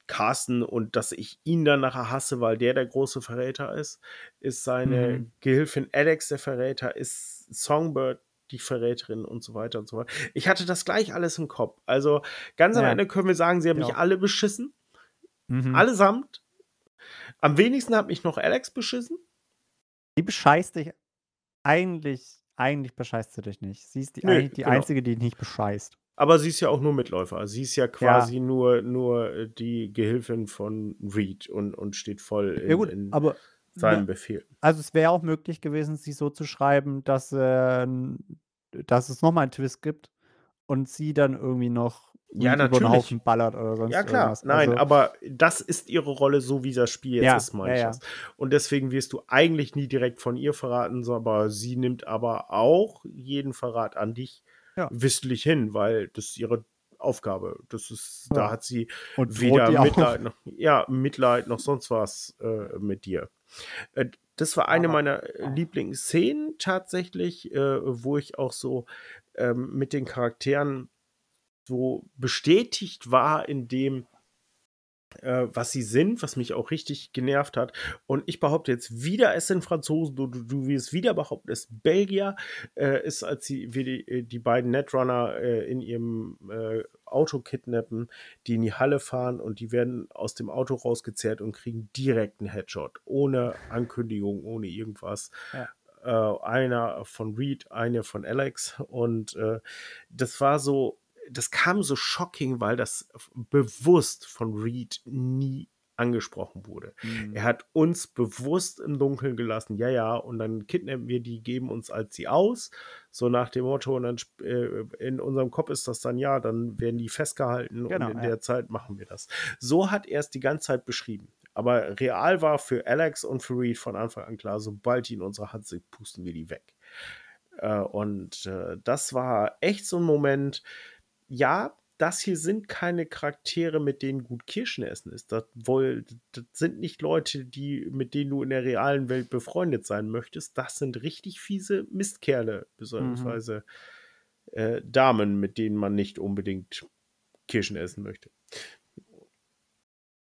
casten und dass ich ihn dann nachher hasse, weil der der große Verräter ist, ist seine Mhm. Gehilfin Alex der Verräter, ist Songbird die Verräterin und so weiter und so weiter. Ich hatte das gleich alles im Kopf. Also ganz am Ja. Ende können wir sagen, sie haben Ja. mich alle beschissen. Mhm. Allesamt. Am wenigsten hat mich noch Alex beschissen. Die bescheißt dich eigentlich, eigentlich bescheißt sie dich nicht. Sie ist die, eigentlich die genau. einzige, die dich nicht bescheißt. Aber sie ist ja auch nur Mitläufer. Sie ist ja quasi nur, nur äh, die Gehilfin von Reed und, und steht voll in, ja gut, in aber seinem ne, Befehl. also es wäre auch möglich gewesen, sie so zu schreiben, dass, äh, dass es nochmal einen Twist gibt und sie dann irgendwie noch Ja, über den natürlich. Haufen ballert oder sonst Ja, klar. irgendwas. Nein, Also, aber das ist ihre Rolle, so wie das Spiel jetzt Ja, ist, meine ja, ja. Und deswegen wirst du eigentlich nie direkt von ihr verraten, aber sie nimmt aber auch jeden Verrat an dich Ja. wissentlich hin, weil das ihre Aufgabe. Das ist, da Ja. hat sie und weder. Mitleid noch, ja, Mitleid noch sonst was äh, mit dir. Äh, das war eine meiner äh, Lieblingsszenen tatsächlich, äh, wo ich auch so ähm, mit den Charakteren so bestätigt war in dem, äh, was sie sind, was mich auch richtig genervt hat. Und ich behaupte jetzt wieder, es sind Franzosen, du, du, wirst wieder behaupten, es ist Belgier, äh, ist, als sie wie die, äh, die beiden Netrunner äh, in ihrem äh, Auto kidnappen, die in die Halle fahren und die werden aus dem Auto rausgezerrt und kriegen direkt einen Headshot, ohne Ankündigung, ohne irgendwas. Ja. Äh, einer von Reed, eine von Alex und das war so, das kam so shocking, weil das bewusst von Reed nie angesprochen wurde. Mhm. Er hat uns bewusst im Dunkeln gelassen, ja, ja, und dann kidnappen wir die, geben uns als sie aus, so nach dem Motto, und dann äh, in unserem Kopf ist das dann, ja, dann werden die festgehalten Genau, und in ja. der Zeit machen wir das. So hat er es die ganze Zeit beschrieben. Aber real war für Alex und für Reed von Anfang an klar, sobald die in unserer Hand sind, pusten wir die weg. Äh, und äh, das war echt so ein Moment, ja, das hier sind keine Charaktere, mit denen gut Kirschen essen ist. Das, wohl, das sind nicht Leute, die, mit denen du in der realen Welt befreundet sein möchtest. Das sind richtig fiese Mistkerle, beziehungsweise mhm. äh, Damen, mit denen man nicht unbedingt Kirschen essen möchte.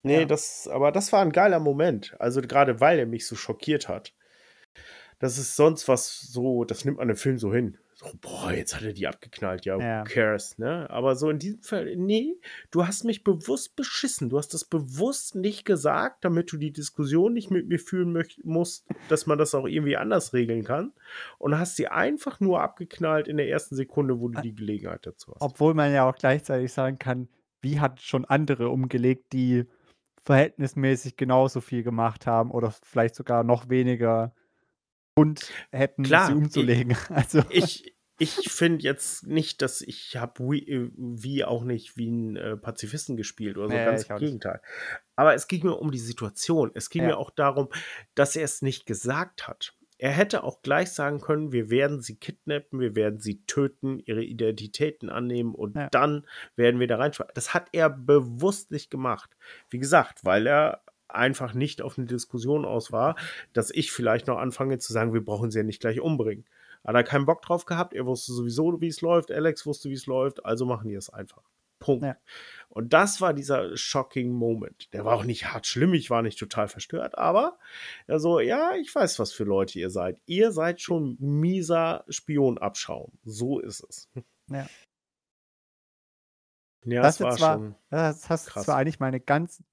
Nee, ja. das, aber das war ein geiler Moment. Also gerade weil er mich so schockiert hat. Das ist sonst was so, das nimmt man im Film so hin so, boah, jetzt hat er die abgeknallt, ja, ja. who cares, ne? Aber so in diesem Fall, nee, du hast mich bewusst beschissen. Du hast das bewusst nicht gesagt, damit du die Diskussion nicht mit mir führen musst, dass man das auch irgendwie anders regeln kann. Und hast sie einfach nur abgeknallt in der ersten Sekunde, wo du die Gelegenheit dazu hast. Obwohl man ja auch gleichzeitig sagen kann, wie hat schon andere umgelegt, die verhältnismäßig genauso viel gemacht haben oder vielleicht sogar noch weniger und hätten Klar, sie umzulegen. Ich, also. ich, ich finde jetzt nicht, dass ich habe wie, äh, wie auch nicht wie ein äh, Pazifisten gespielt oder so, nee, ganz im Gegenteil. Aber es ging mir um die Situation. Es ging ja. mir auch darum, dass er es nicht gesagt hat. Er hätte auch gleich sagen können, wir werden sie kidnappen, wir werden sie töten, ihre Identitäten annehmen und ja. dann werden wir da reinschreiben. Das hat er bewusst nicht gemacht. Wie gesagt, weil er einfach nicht auf eine Diskussion aus war, dass ich vielleicht noch anfange zu sagen, wir brauchen sie ja nicht gleich umbringen. Hat er keinen Bock drauf gehabt, er wusste sowieso, wie es läuft, Alex wusste, wie es läuft, also machen die es einfach. Punkt. Ja. Und das war dieser shocking Moment. Der war auch nicht hart schlimm, ich war nicht total verstört, aber also, ja, ich weiß, was für Leute ihr seid. Ihr seid schon mieser Spionabschaum. So ist es. Ja. Ja, das, das war zwar, schon. Das hast krass. zwar eigentlich meine ganz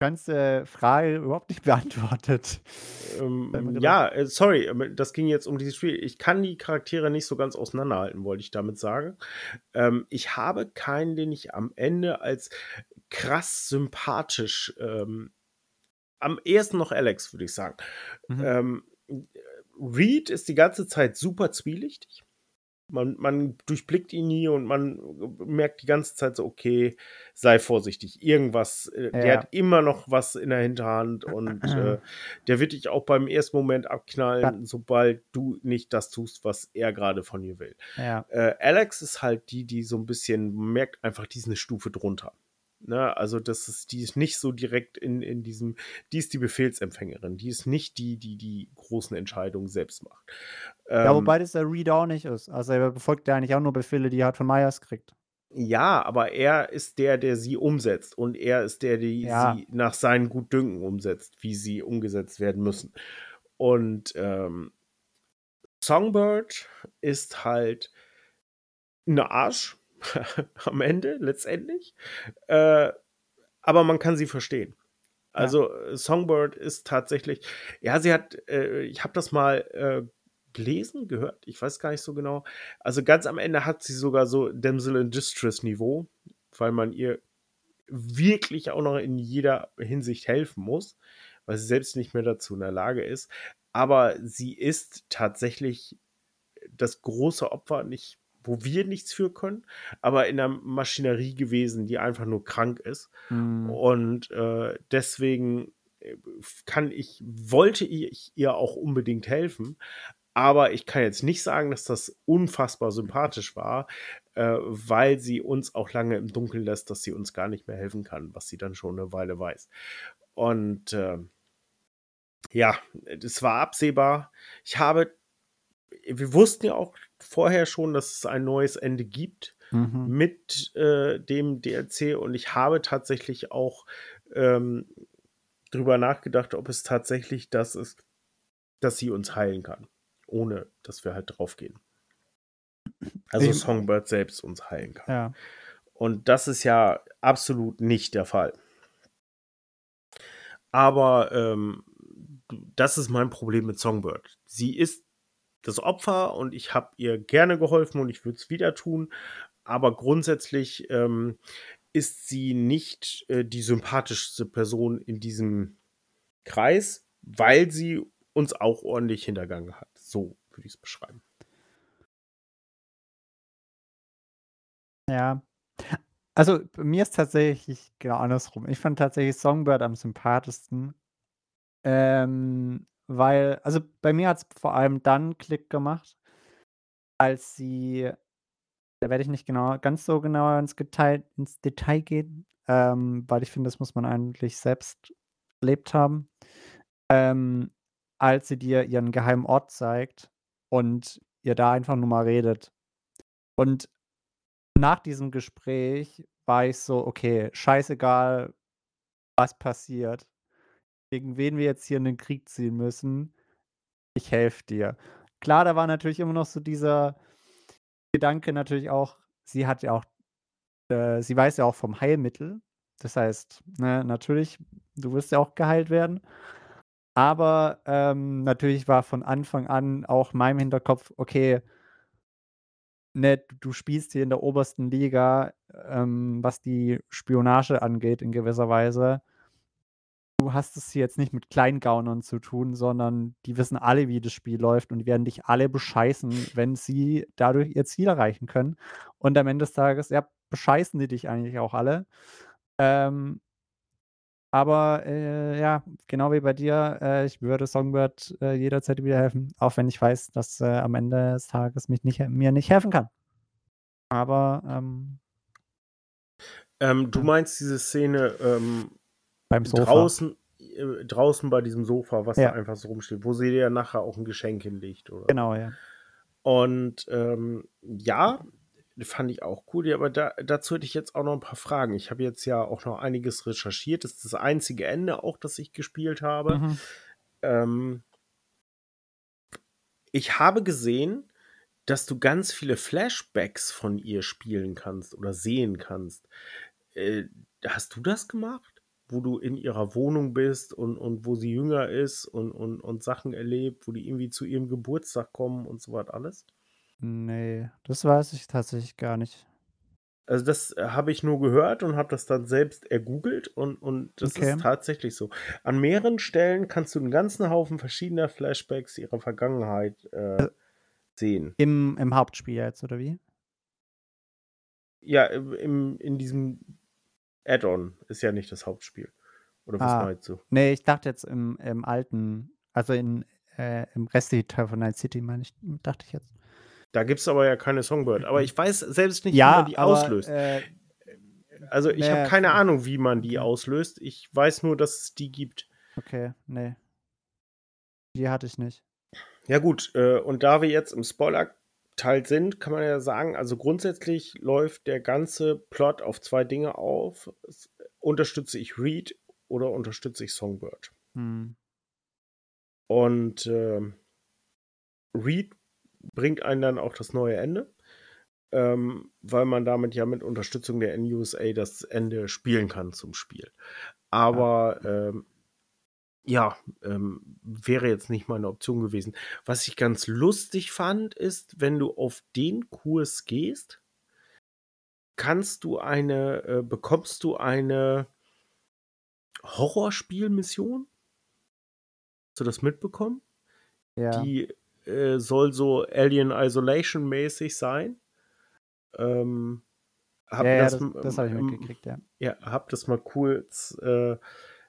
ganze Frage überhaupt nicht beantwortet. Ähm, ja, äh, sorry, ähm, das ging jetzt um dieses Spiel. Ich kann die Charaktere nicht so ganz auseinanderhalten, wollte ich damit sagen. Ähm, ich habe keinen, den ich am Ende als krass sympathisch, ähm, am ehesten noch Alex, würde ich sagen. Mhm. Ähm, Reed ist die ganze Zeit super zwielichtig. Man, man durchblickt ihn nie und man merkt die ganze Zeit so, okay, sei vorsichtig. Irgendwas, äh, ja. der hat immer noch was in der Hinterhand und äh, der wird dich auch beim ersten Moment abknallen, ja. sobald du nicht das tust, was er gerade von dir will. Ja. Äh, Alex ist halt die, die so ein bisschen merkt einfach, die ist eine Stufe drunter. Ne, also das ist, die ist nicht so direkt in, in diesem, die ist die Befehlsempfängerin, die ist nicht die, die die großen Entscheidungen selbst macht. Ja, ähm, wobei das der Reader auch nicht ist. Also er befolgt ja eigentlich auch nur Befehle, die er halt von Myers kriegt. Ja, aber er ist der, der sie umsetzt und er ist der, der ja. sie nach seinen Gutdünken umsetzt, wie sie umgesetzt werden müssen. Und ähm, Songbird ist halt eine Arsch, am Ende, letztendlich. Äh, aber man kann sie verstehen. Also ja. Songbird ist tatsächlich, ja, sie hat, äh, ich habe das mal äh, gelesen, gehört, ich weiß gar nicht so genau. Also ganz am Ende hat sie sogar so Damsel in Distress Niveau, weil man ihr wirklich auch noch in jeder Hinsicht helfen muss, weil sie selbst nicht mehr dazu in der Lage ist. Aber sie ist tatsächlich das große Opfer, nicht wo wir nichts für können, aber in der Maschinerie gewesen, die einfach nur krank ist. Mhm. Und äh, deswegen äh, kann ich, wollte ich ihr auch unbedingt helfen. Aber ich kann jetzt nicht sagen, dass das unfassbar sympathisch war, äh, weil sie uns auch lange im Dunkeln lässt, dass sie uns gar nicht mehr helfen kann, was sie dann schon eine Weile weiß. Und äh, ja, das war absehbar. Ich habe, wir wussten ja auch vorher schon, dass es ein neues Ende gibt mhm. mit äh, dem DLC und ich habe tatsächlich auch ähm, drüber nachgedacht, ob es tatsächlich das ist, dass sie uns heilen kann, ohne dass wir halt draufgehen. Also ich, Songbird selbst uns heilen kann. Ja. Und das ist ja absolut nicht der Fall. Aber ähm, das ist mein Problem mit Songbird. Sie ist das Opfer und ich habe ihr gerne geholfen und ich würde es wieder tun. Aber grundsätzlich ähm, ist sie nicht äh, die sympathischste Person in diesem Kreis, weil sie uns auch ordentlich hintergangen hat. So würde ich es beschreiben. Ja. Also bei mir ist tatsächlich genau andersrum. Ich fand tatsächlich Songbird am sympathischsten. Ähm, weil, also bei mir hat es vor allem dann Klick gemacht, als sie Da werde ich nicht genau ganz so genau ins Detail ins Detail gehen, ähm, weil ich finde, das muss man eigentlich selbst erlebt haben. Ähm, als sie dir ihren geheimen Ort zeigt und ihr da einfach nur mal redet. Und nach diesem Gespräch war ich so: „Okay, scheißegal, was passiert, gegen wen wir jetzt hier in den Krieg ziehen müssen, ich helfe dir.“ Klar, da war natürlich immer noch so dieser Gedanke natürlich auch, sie hat ja auch äh, sie weiß ja auch vom Heilmittel. Das heißt, ne, natürlich, du wirst ja auch geheilt werden. Aber, ähm, natürlich war von Anfang an auch in meinem Hinterkopf: „Okay“ ne, du du spielst hier in der obersten Liga, ähm, was die Spionage angeht in gewisser Weise. Du hast es hier jetzt nicht mit Kleingaunern zu tun, sondern die wissen alle, wie das Spiel läuft und die werden dich alle bescheißen, wenn sie dadurch ihr Ziel erreichen können. Und am Ende des Tages, ja, bescheißen die dich eigentlich auch alle. Ähm aber, äh, ja, genau wie bei dir, äh, ich würde Songbird, äh, jederzeit wieder helfen, auch wenn ich weiß, dass, äh, am Ende des Tages mich nicht mir nicht helfen kann. Aber, ähm Ähm, du meinst diese Szene, ähm, Beim Sofa. draußen äh, draußen bei diesem Sofa, was da Ja. einfach so rumsteht, wo sie dir ja nachher auch 'n Geschenk hinlegt, oder? Genau, ja. Und, ähm, ja, fand ich auch cool. Ja, aber da dazu hätte ich jetzt auch noch 'n paar Fragen. Ich habe jetzt ja auch noch einiges recherchiert. Das ist das einzige Ende auch, das ich gespielt habe. Mhm. Ähm ich habe gesehen, dass du ganz viele Flashbacks von ihr spielen kannst oder sehen kannst. Äh, hast du das gemacht? Wo du in ihrer Wohnung bist und und wo sie jünger ist und und und Sachen erlebt, wo die irgendwie zu ihrem Geburtstag kommen und so was alles? Ne, das weiß ich tatsächlich gar nicht. Also, das habe ich nur gehört und habe das dann selbst ergoogelt und und das Okay. ist tatsächlich so. An mehreren Stellen kannst du 'n ganzen Haufen verschiedener Flashbacks ihrer Vergangenheit, äh, Äh sehen. Im im Hauptspiel jetzt, oder wie? Ja, im im in diesem Add-on, ist ja nicht das Hauptspiel. Oder was Ah, meinst du? ne, ich dachte jetzt im im alten also in äh, im restlichen Teil von Night City meine ich dachte ich jetzt. Da gibt's aber ja keine Songbird. Aber ich weiß selbst nicht, wie Ja, man die aber, auslöst. äh Also, ich habe ne, keine Ahnung, wie man die auslöst. Ich weiß nur, dass es die gibt. Okay, ne. Die hatte ich nicht. Ja gut, äh, und da wir jetzt im Spoiler-Teil sind, kann man ja sagen, also grundsätzlich läuft der ganze Plot auf 2 Dinge auf. Unterstütze ich Reed oder unterstütze ich Songbird? Mhm. Und, ähm, Reed bringt einen dann auch das neue Ende, ähm, weil man damit ja mit Unterstützung der NUSA das Ende spielen kann zum Spiel. Aber, ähm, ja, ähm, wäre jetzt nicht meine Option gewesen. Was ich ganz lustig fand, ist, wenn du auf den Kurs gehst kannst du eine äh, bekommst du eine Horrorspielmission? Hast du das mitbekommen? Ja. Die, äh, soll so Alien Isolation mäßig sein. Ähm, habe Ja, ja, das das das habe ich mitgekriegt, ja. ja, habe das mal kurz, äh,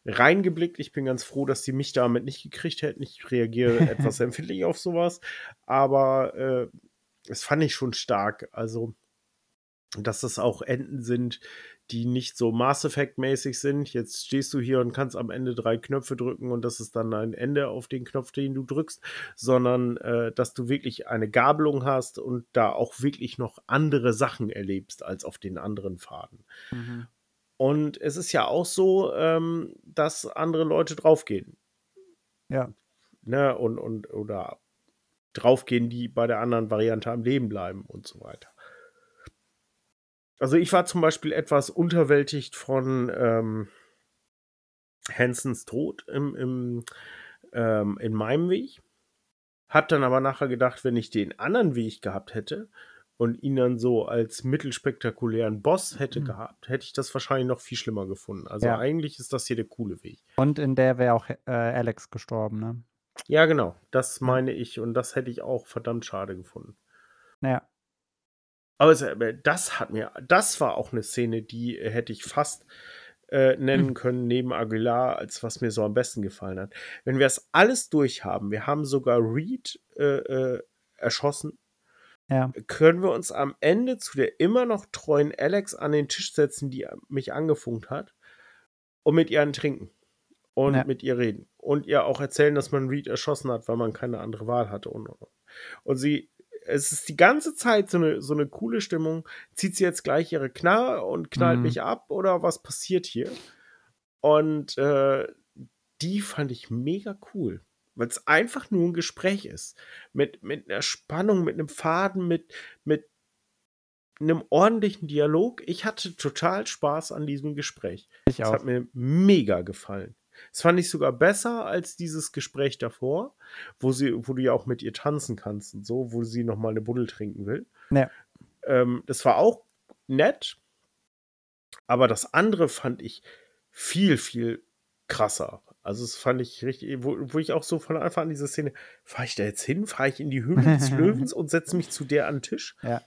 reingeblickt. Ich bin ganz froh, dass die mich damit nicht gekriegt hätten. Ich reagiere etwas empfindlich auf so was, aber, äh, das fand ich schon stark. Also, dass das auch Enden sind, die nicht so Mass Effect-mäßig sind. Jetzt stehst du hier und kannst am Ende 3 Knöpfe drücken und das ist dann ein Ende auf den Knopf, den du drückst, sondern, äh, dass du wirklich eine Gabelung hast und da auch wirklich noch andere Sachen erlebst als auf den anderen Pfaden. Mhm. Und es ist ja auch so, ähm, dass andere Leute draufgehen. Ja. Ne, und und oder draufgehen, die bei der anderen Variante am Leben bleiben und so weiter. Also, ich war zum Beispiel etwas unterwältigt von, ähm Hansons Tod im im ähm, in meinem Weg. Habe dann aber nachher gedacht, wenn ich den anderen Weg gehabt hätte und ihn dann so als mittelspektakulären Boss hätte Mhm. gehabt, hätte ich das wahrscheinlich noch viel schlimmer gefunden. Also, Ja. eigentlich ist das hier der coole Weg. Und in der wäre auch, äh, Alex gestorben, ne? Ja, genau. Das meine ich und das hätte ich auch verdammt schade gefunden. Ja. Aber aber das hat mir das war auch 'ne Szene, die hätte ich fast, äh, nennen Mhm. können neben Aguilar, als was mir so am besten gefallen hat. Wenn wir das alles durch haben, wir haben sogar Reed, äh, äh, erschossen Ja. können wir uns am Ende zu der immer noch treuen Alex an den Tisch setzen, die mich angefunkt hat, und mit ihr einen trinken und Ja. mit ihr reden und ihr auch erzählen, dass man Reed erschossen hat, weil man keine andere Wahl hatte und und, und. Und sie, es ist die ganze Zeit so eine, so eine coole Stimmung. Zieht sie jetzt gleich ihre Knarre und knallt Mhm. mich ab oder was passiert hier? Und äh, die fand ich mega cool, weil es einfach nur ein Gespräch ist. Mit, mit einer Spannung, mit einem Faden, mit, mit einem ordentlichen Dialog. Ich hatte total Spaß an diesem Gespräch. Ich Es auch. hat mir mega gefallen. Das fand ich sogar besser als dieses Gespräch davor, wo sie, wo du ja auch mit ihr tanzen kannst und so, wo sie noch mal eine Buddel trinken will. Ja. Ähm, das war auch nett, aber das andere fand ich viel, viel krasser. Also das fand ich richtig, wo, wo ich auch so von Anfang an diese Szene, fahre ich da jetzt hin, fahre ich in die Höhle des Löwens und setze mich zu der an den Tisch? Ja.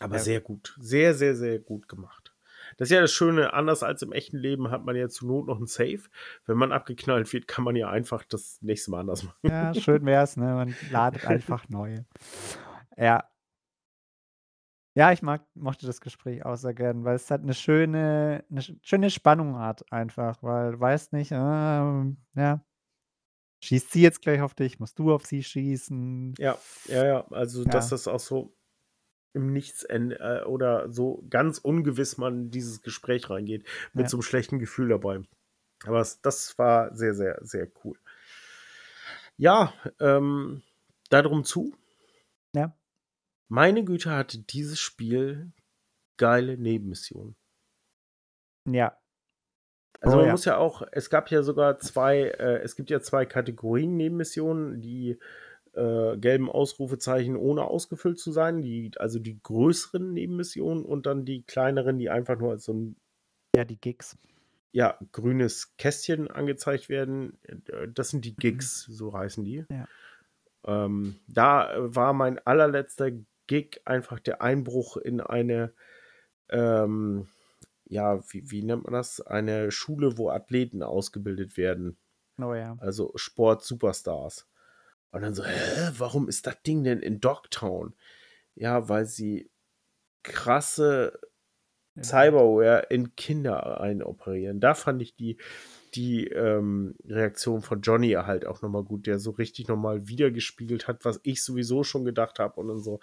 Aber Ja. sehr gut. Sehr, sehr, sehr gut gemacht. Das ist ja das Schöne, anders als im echten Leben hat man ja zur Not noch ein Safe. Wenn man abgeknallt wird, kann man ja einfach das nächste Mal anders machen. Ja, schön wär's, ne? Man ladet einfach neu. Ja. Ja, ich mag, mochte das Gespräch auch sehr gern, weil es halt eine schöne, eine sch- schöne Spannung hat, einfach, weil du weißt nicht, ähm, ja, schießt sie jetzt gleich auf dich, musst du auf sie schießen. Ja, ja, ja. Also, dass Ja. das auch so im Nichts äh, oder so ganz ungewiss man in dieses Gespräch reingeht, mit Ja. so einem schlechten Gefühl dabei. Aber es, das war sehr, sehr, sehr cool. Ja, ähm, darum zu. Meine Güte hatte dieses Spiel geile Nebenmissionen. Ja, Also Oh, man ja. muss ja auch, es gab ja sogar zwei, äh, es gibt ja zwei Kategorien Nebenmissionen, die äh, gelben Ausrufezeichen ohne ausgefüllt zu sein, die, also die größeren Nebenmissionen und dann die kleineren, die einfach nur als so ein ja, die Gigs. ja, grünes Kästchen angezeigt werden. Äh, Das sind die Gigs, so heißen die. Mhm. Ja. Ähm, da war mein allerletzter Gig einfach der Einbruch in eine, ähm, ja, wie, wie nennt man das? Eine Schule, wo Athleten ausgebildet werden. Oh ja. Also Sport-Superstars. Und dann so, hä, warum ist das Ding denn in Dogtown? Ja, weil sie krasse. Cyberware in Kinder einoperieren. Da fand ich die, die ähm, Reaktion von Johnny halt auch nochmal gut, der so richtig nochmal wiedergespiegelt hat, was ich sowieso schon gedacht habe und dann so,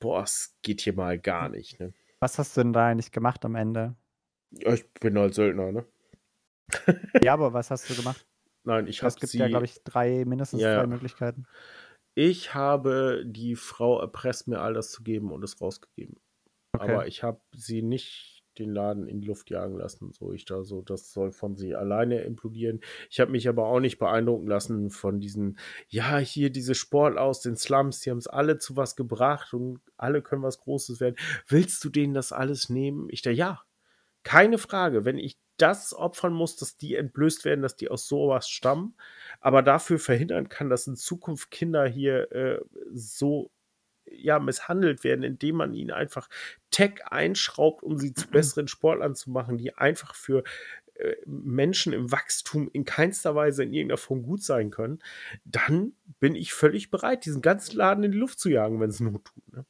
boah, es geht hier mal gar nicht, ne? Was hast du denn da eigentlich gemacht am Ende? Ja, ich bin halt Söldner, ne? Ja, aber was hast du gemacht? Nein, ich Es habe gibt sie, ja, glaube ich, drei, mindestens Ja, drei. Möglichkeiten. ich habe die Frau erpresst, mir all das zu geben und es rausgegeben. Okay. Aber ich habe sie nicht den Laden in die Luft jagen lassen, so ich da so, das soll von sie alleine implodieren. Ich habe mich aber auch nicht beeindrucken lassen von diesen, ja, hier diese Sportler aus den Slums, die haben es alle zu was gebracht und alle können was Großes werden. Willst du denen das alles nehmen? Ich da, ja, keine Frage. Wenn ich das opfern muss, dass die entblößt werden, dass die aus sowas stammen, aber dafür verhindern kann, dass in Zukunft Kinder hier äh, so ja, misshandelt werden, indem man ihnen einfach Tech einschraubt, um sie zu besseren Sportlern zu machen, die einfach für äh, Menschen im Wachstum in keinster Weise in irgendeiner Form gut sein können, dann bin ich völlig bereit, diesen ganzen Laden in die Luft zu jagen, wenn es Not tut. Ne?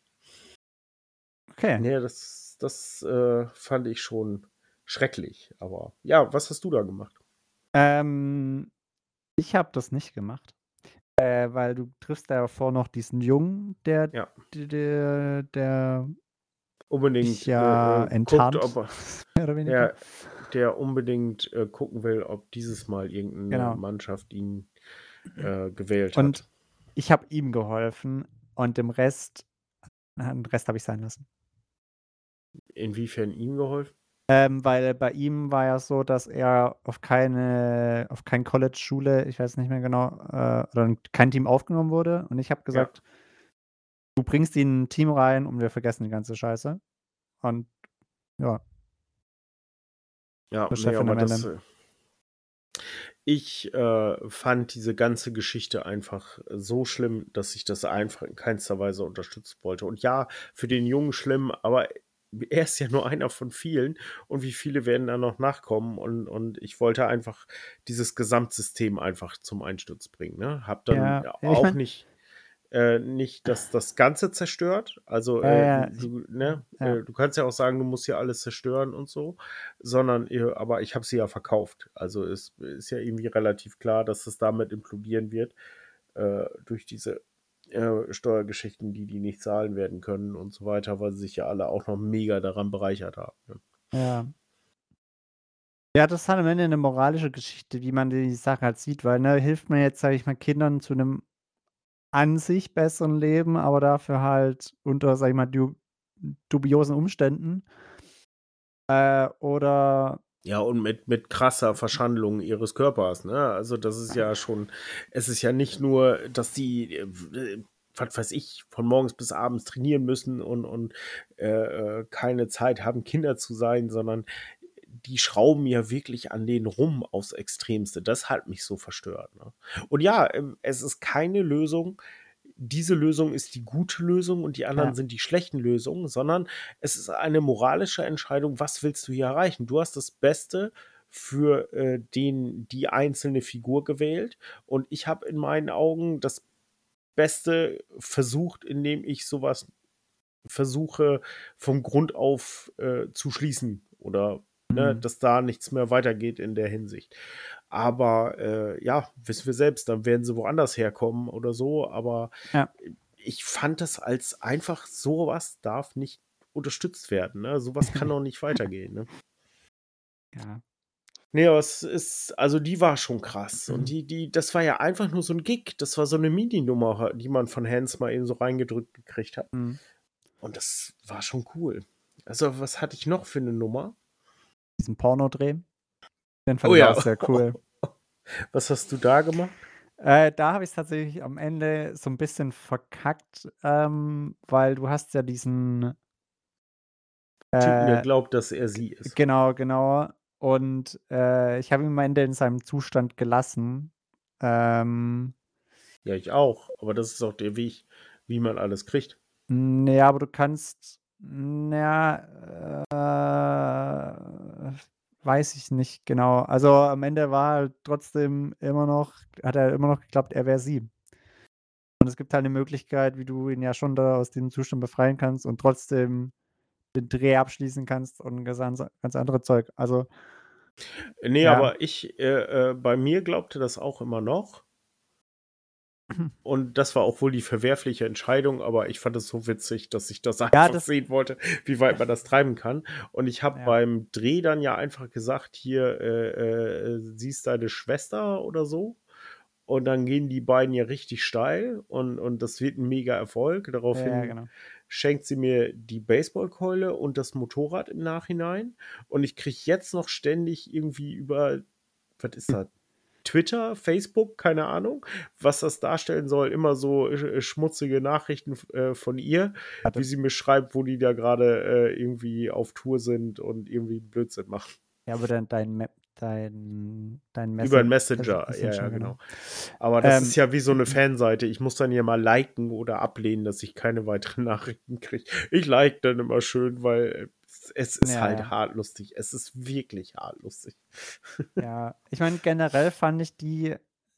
okay. Nee, das, das äh, fand ich schon schrecklich. Aber ja, was hast du da gemacht? Ähm, ich habe das nicht gemacht. Äh, weil du triffst davor noch diesen Jungen, der, Ja. der, der Unbedingt ja äh, äh, enttarnt, guckt, ob er, der, der unbedingt äh, gucken will, ob dieses Mal irgendeine Genau. Mannschaft ihn äh, gewählt Und hat. ich habe ihm geholfen und dem Rest, den Rest habe ich sein lassen. Inwiefern ihm geholfen? Ähm, weil bei ihm war ja so, dass er auf keine, auf kein College-Schule, ich weiß nicht mehr genau, äh, oder kein Team aufgenommen wurde. Und ich habe gesagt, du bringst ihn in ein Team rein und wir vergessen die ganze Scheiße. Und ja, Ja, nee, aber das. äh, Ich äh, fand diese ganze Geschichte einfach so schlimm, dass ich das einfach in keinster Weise unterstützen wollte. Und ja, für den Jungen schlimm, aber er ist ja nur einer von vielen. Und wie viele werden da noch nachkommen? Und, und ich wollte einfach dieses Gesamtsystem einfach zum Einsturz bringen. Ne? Hab dann Ja, ja, auch mein- nicht äh, nicht, dass das Ganze zerstört. Also, Ja, äh, ja, du, ne? ja. Äh, du kannst ja auch sagen, du musst hier alles zerstören und so, sondern, aber ich habe sie ja verkauft. Also es ist ja irgendwie relativ klar, dass es damit implodieren wird äh, durch diese äh, Steuergeschichten, die die nicht zahlen werden können und so weiter, weil sie sich ja alle auch noch mega daran bereichert haben. Ne? Ja. Ja, das ist halt am Ende eine moralische Geschichte, wie man die Sache halt sieht, weil, ne, hilft man jetzt, sage ich mal, Kindern zu einem an sich besseren Leben, aber dafür halt unter, sage ich mal, du dubiosen Umständen. Äh, oder Ja, und mit, mit krasser Verschandlung ihres Körpers, ne? Also das ist ja schon, es ist ja nicht nur, dass die, äh, was weiß ich, von morgens bis abends trainieren müssen und, und äh, äh, keine Zeit haben, Kinder zu sein, sondern die schrauben ja wirklich an denen rum aufs Extremste. Das hat mich so verstört. Ne? Und ja, ähm, es ist keine Lösung. Diese Lösung ist die gute Lösung und die anderen Ja. sind die schlechten Lösungen, sondern es ist eine moralische Entscheidung, was willst du hier erreichen? Du hast das Beste für äh, den, die einzelne Figur gewählt und ich habe in meinen Augen das Beste versucht, indem ich sowas versuche vom Grund auf äh, zu schließen oder ne, Mhm. dass da nichts mehr weitergeht in der Hinsicht. Aber äh, ja, wissen wir selbst, dann werden sie woanders herkommen oder so. Aber Ja. ich fand das als einfach sowas darf nicht unterstützt werden. Ne? Sowas kann doch nicht weitergehen. Ne? ja. Nee, aber es ist, also die war schon krass. Mhm. Und die, die, das war ja einfach nur so ein Gig. Das war so eine Mini-Nummer, die man von Hans mal eben so reingedrückt gekriegt hat. Mhm. Und das war schon cool. Also, was hatte ich noch für eine Nummer? Diesen Pornodreh. Den fand Oh ich ja. auch sehr cool. Was hast du da gemacht? Äh, da habe ich es tatsächlich am Ende so ein bisschen verkackt, ähm, weil du hast ja diesen Typen, der äh, glaubt, dass er sie ist. Genau, genau. Und äh, ich habe ihn am Ende in seinem Zustand gelassen. Ähm, Ja, ich auch. Aber das ist auch der Weg, wie man alles kriegt. naja, aber du kannst, naja, äh, weiß ich nicht genau. Also am Ende war halt trotzdem immer noch, hat er immer noch geglaubt, er wäre sie. Und es gibt halt eine Möglichkeit, wie du ihn ja schon da aus dem Zustand befreien kannst und trotzdem den Dreh abschließen kannst und ganz, ganz andere Zeug. Also, Nee, Ja. aber ich, äh, äh, bei mir glaubte das auch immer noch. Und das war auch wohl die verwerfliche Entscheidung, aber ich fand es so witzig, dass ich das einfach das- sehen wollte, wie weit man das treiben kann. Und ich habe Ja. beim Dreh dann ja einfach gesagt, hier, äh, äh, sie ist deine Schwester oder so. Und dann gehen die beiden ja richtig steil und, und das wird ein mega Erfolg. Daraufhin ja, genau. schenkt sie mir die Baseballkeule und das Motorrad im Nachhinein. Und ich kriege jetzt noch ständig irgendwie über, was ist das? Twitter, Facebook, keine Ahnung, was das darstellen soll, immer so äh, schmutzige Nachrichten äh, von ihr, Hat wie sie mir schreibt, wo die da gerade äh, irgendwie auf Tour sind und irgendwie Blödsinn machen. Ja, aber dein, dein, dein, dein Über einen Messen- Messenger, Messenger, ja, ja, genau. Aber das Ähm, ist ja wie so eine Fanseite. Ich muss dann hier mal liken oder ablehnen, dass ich keine weiteren Nachrichten kriege. Ich like dann immer schön, weil es, es ist Ja, halt ja. hart lustig. Es ist wirklich hart lustig. Ja, ich meine, generell fand ich die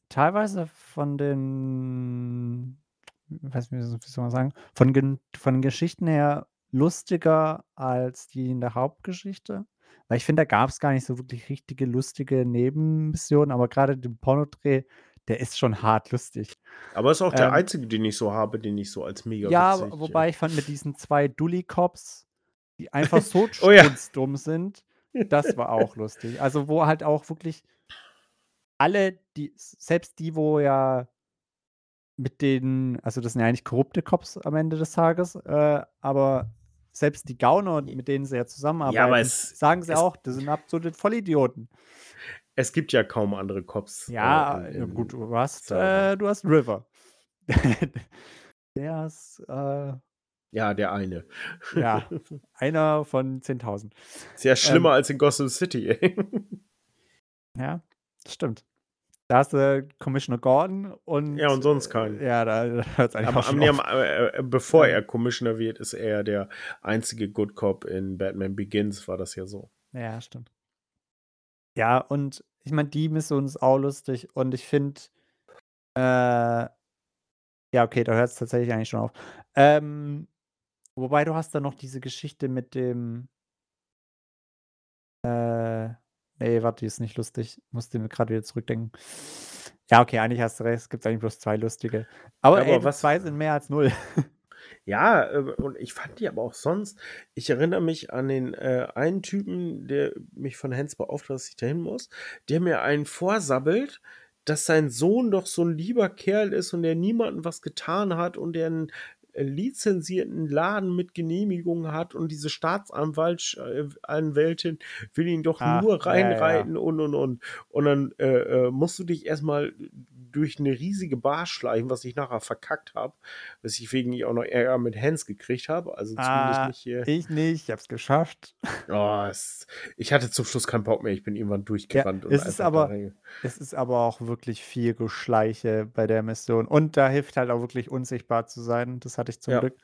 teilweise von den, weiß nicht, wie soll man sagen, von, von den Geschichten her lustiger als die in der Hauptgeschichte. Weil ich finde, da gab es gar nicht so wirklich richtige lustige Nebenmissionen, aber gerade den Pornodreh, der ist schon hart lustig. Aber es ist auch der Ähm, einzige, den ich so habe, den ich so als mega Ja, witzig. wobei ich fand mit diesen zwei Dully-Cops, die einfach so Oh ja. dumm sind, das war auch lustig. Also wo halt auch wirklich alle, die, selbst die, wo ja mit den, also das sind ja eigentlich korrupte Cops am Ende des Tages, äh, aber selbst die Gauner, mit denen sie ja zusammenarbeiten, Ja, aber es- sagen sie es- auch, das sind absolute Vollidioten. Es gibt ja kaum andere Cops. Ja, äh, in- gut, du hast, äh, du hast River. Der ist, äh, Ja, der eine. ja, einer von 10.000. Sehr schlimmer Ähm, als in Gotham City. ey. Ja, das stimmt. Da hast du Commissioner Gordon und. Ja, und sonst keinen. Ja, da, hört es eigentlich Aber am, äh, äh, bevor Ja. er Commissioner wird, ist er der einzige Good Cop in Batman Begins, war das ja so. Ja, stimmt. Ja, und ich meine, die Mission ist auch lustig und ich finde, äh, Ja, okay, da hört es tatsächlich eigentlich schon auf. Ähm, wobei du hast da noch diese Geschichte mit dem äh, ne, warte, die ist nicht lustig. Musste mir gerade wieder zurückdenken. Ja, okay, eigentlich hast du recht. Es gibt eigentlich bloß zwei lustige. Aber, Aber ey, was- zwei sind mehr als null. Ja, äh, und ich fand die aber auch sonst. Ich erinnere mich an den äh, einen Typen, der mich von Hens beauftragt, dass ich dahin muss, der mir einen vorsabbelt, dass sein Sohn doch so ein lieber Kerl ist und der niemandem was getan hat und der einen äh, lizenzierten Laden mit Genehmigung hat und diese Staatsanwältin will ihn doch Ach, nur ja, ja. reinreiten und und und. Und dann äh, äh, musst du dich erstmal durch eine riesige Bar schleichen, was ich nachher verkackt habe, dass ich wegen ihr auch noch Ärger mit Hans gekriegt habe. Also zumindest Ah, nicht hier. ich nicht, ich hab's geschafft. Oh, es, ich hatte zum Schluss keinen Bock mehr. Ich bin irgendwann durchgerannt. und es ist aber- Es ist aber auch wirklich viel Geschleiche bei der Mission. Und da hilft halt auch wirklich unsichtbar zu sein. Das hatte ich zum Ja. Glück.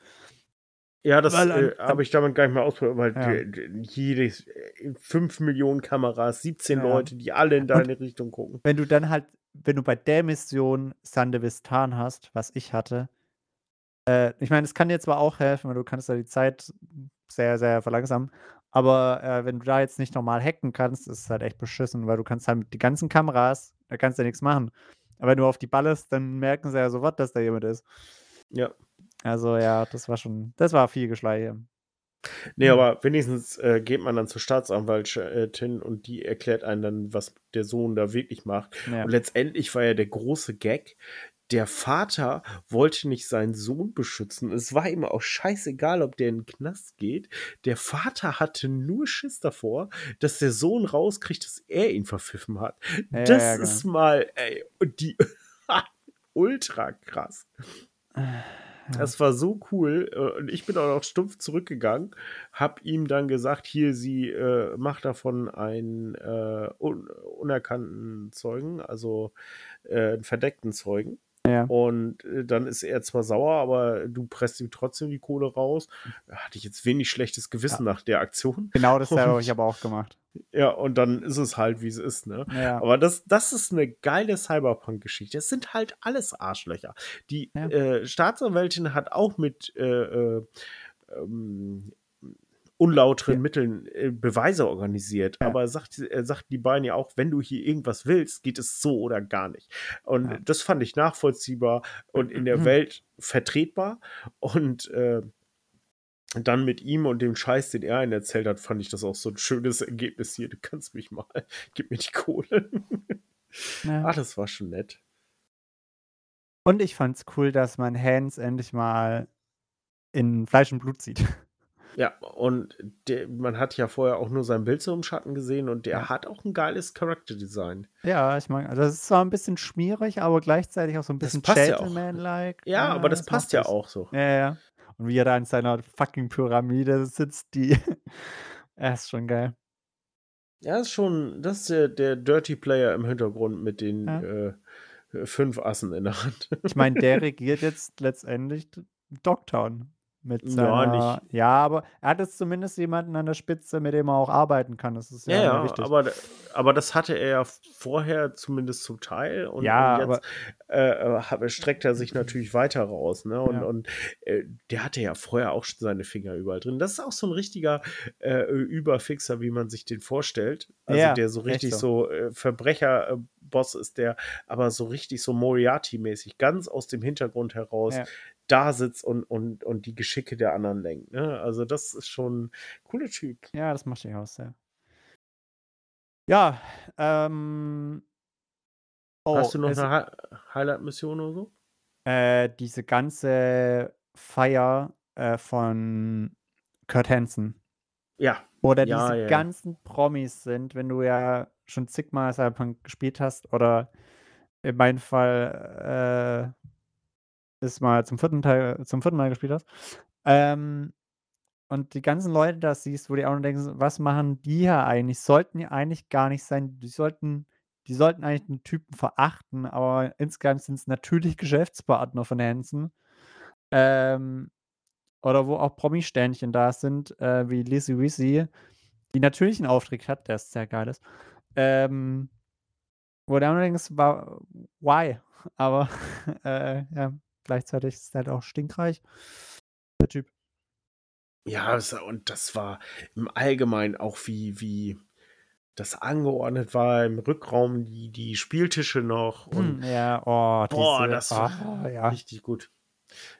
Ja, das äh, habe ich damit gar nicht mehr ausprobiert, weil Ja. jedes, äh, 5 Millionen Kameras, 17 Ja. Leute, die alle in deine Richtung gucken. Wenn du dann halt, wenn du bei der Mission Sandevistan hast, was ich hatte, äh, ich meine, es kann dir zwar auch helfen, weil du kannst da die Zeit sehr, sehr verlangsamen, aber äh, wenn du da jetzt nicht normal hacken kannst, ist es halt echt beschissen, weil du kannst halt mit die ganzen Kameras, da kannst du ja nichts machen. Aber wenn du auf die ballest, dann merken sie ja sofort, dass da jemand ist. Ja. Also ja, das war schon, das war viel Geschleiche. Nee, Hm. aber wenigstens äh, geht man dann zur Staatsanwaltin und die erklärt einem dann, was der Sohn da wirklich macht. Ja. Und letztendlich war ja der große Gag, der Vater wollte nicht seinen Sohn beschützen. Es war ihm auch scheißegal, ob der in den Knast geht. Der Vater hatte nur Schiss davor, dass der Sohn rauskriegt, dass er ihn verpfiffen hat. Ja, das ja, genau. ist mal, ey, die ultra krass. Das war so cool. äh, Und ich bin auch noch stumpf zurückgegangen, hab ihm dann gesagt, hier, sie äh, macht davon einen äh, un unerkannten Zeugen, also äh, einen verdeckten Zeugen. Ja. Und äh, dann ist er zwar sauer, aber du presst ihm trotzdem die Kohle raus. Da hatte ich jetzt wenig schlechtes Gewissen nach der Aktion. Genau dasselbe habe ich aber auch gemacht. Ja, und dann ist es halt, wie es ist, ne? Ja. Aber das, das ist eine geile Cyberpunk-Geschichte. Es sind halt alles Arschlöcher. Die Ja. äh, Staatsanwältin hat auch mit äh, äh, ähm, unlauteren Ja. Mitteln äh, Beweise organisiert. Ja. Aber sagt, äh, sagt die beiden ja auch, wenn du hier irgendwas willst, geht es so oder gar nicht. Und Ja. das fand ich nachvollziehbar und in der Mhm. Welt vertretbar. Und äh, dann mit ihm und dem Scheiß, den er einen erzählt hat, fand ich das auch so ein schönes Ergebnis hier. Du kannst mich mal, gib mir die Kohle. Ja. Ah, das war schon nett. Und ich fand's cool, dass man Hans endlich mal in Fleisch und Blut sieht. Ja, und der, man hat ja vorher auch nur sein Bild so im Schatten gesehen und der Ja. hat auch ein geiles Charakterdesign. Ja, ich mag, also es ist zwar ein bisschen schmierig, aber gleichzeitig auch so ein Das bisschen passt ja. Gentleman-like. Ja, aber das passt macht ja das. auch so. Ja, ja. Und wie er da in seiner fucking Pyramide sitzt, die. Er ist schon geil. Ja, ist schon, das ist der, der Dirty Player im Hintergrund mit den Ja. äh, fünf Assen in der Hand. Ich meine, der regiert jetzt letztendlich Dogtown. Mit Ja, seiner, ja, aber er hat jetzt zumindest jemanden an der Spitze, mit dem er auch arbeiten kann. Das ist ja, Ja, ja, wichtig. aber, aber das hatte er ja vorher zumindest zum Teil. Und, Ja, und aber- jetzt äh, äh, hat- streckt er sich natürlich weiter raus. Ne? Und, Ja. und äh, der hatte ja vorher auch schon seine Finger überall drin. Das ist auch so ein richtiger äh, Überfixer, wie man sich den vorstellt. Also der so richtig so. so, äh, Verbrecherboss ist, der aber so richtig so Moriarty-mäßig ganz aus dem Hintergrund heraus. Da sitzt und, und, und die Geschicke der anderen lenkt. Ne? Also das ist schon ein cooler Typ. Ja, das macht dich aus, ja. Ja, ähm. Oh, Hast du noch eine Hi Highlight-Mission oder so? äh, diese ganze Feier äh, von Kurt Hansen. Ja, Oder Ja, diese ja. ganzen Promis sind, wenn du ja schon zigmal Cyberpunk gespielt hast oder in meinem Fall äh, ist mal zum vierten Teil, zum vierten Mal gespielt hast. Ähm, und die ganzen Leute da siehst, wo die auch noch denken, was machen die hier eigentlich? Sollten die eigentlich gar nicht sein. Die sollten, die sollten eigentlich den Typen verachten, aber insgesamt sind es natürlich Geschäftspartner von Hansen. Ähm, oder wo auch Promi-Sternchen da sind, äh, wie Lizzie Weasley, die natürlich einen Auftritt hat, der ist sehr geil ist. Ähm, wo du auch denkst, wa- why? Aber äh, ja, gleichzeitig ist er halt auch stinkreich. Der Typ. Ja, und das war im Allgemeinen auch wie, wie das angeordnet war im Rückraum, die, die Spieltische noch. Und Hm, ja, oh, boah, diese, das oh, war ja. richtig gut.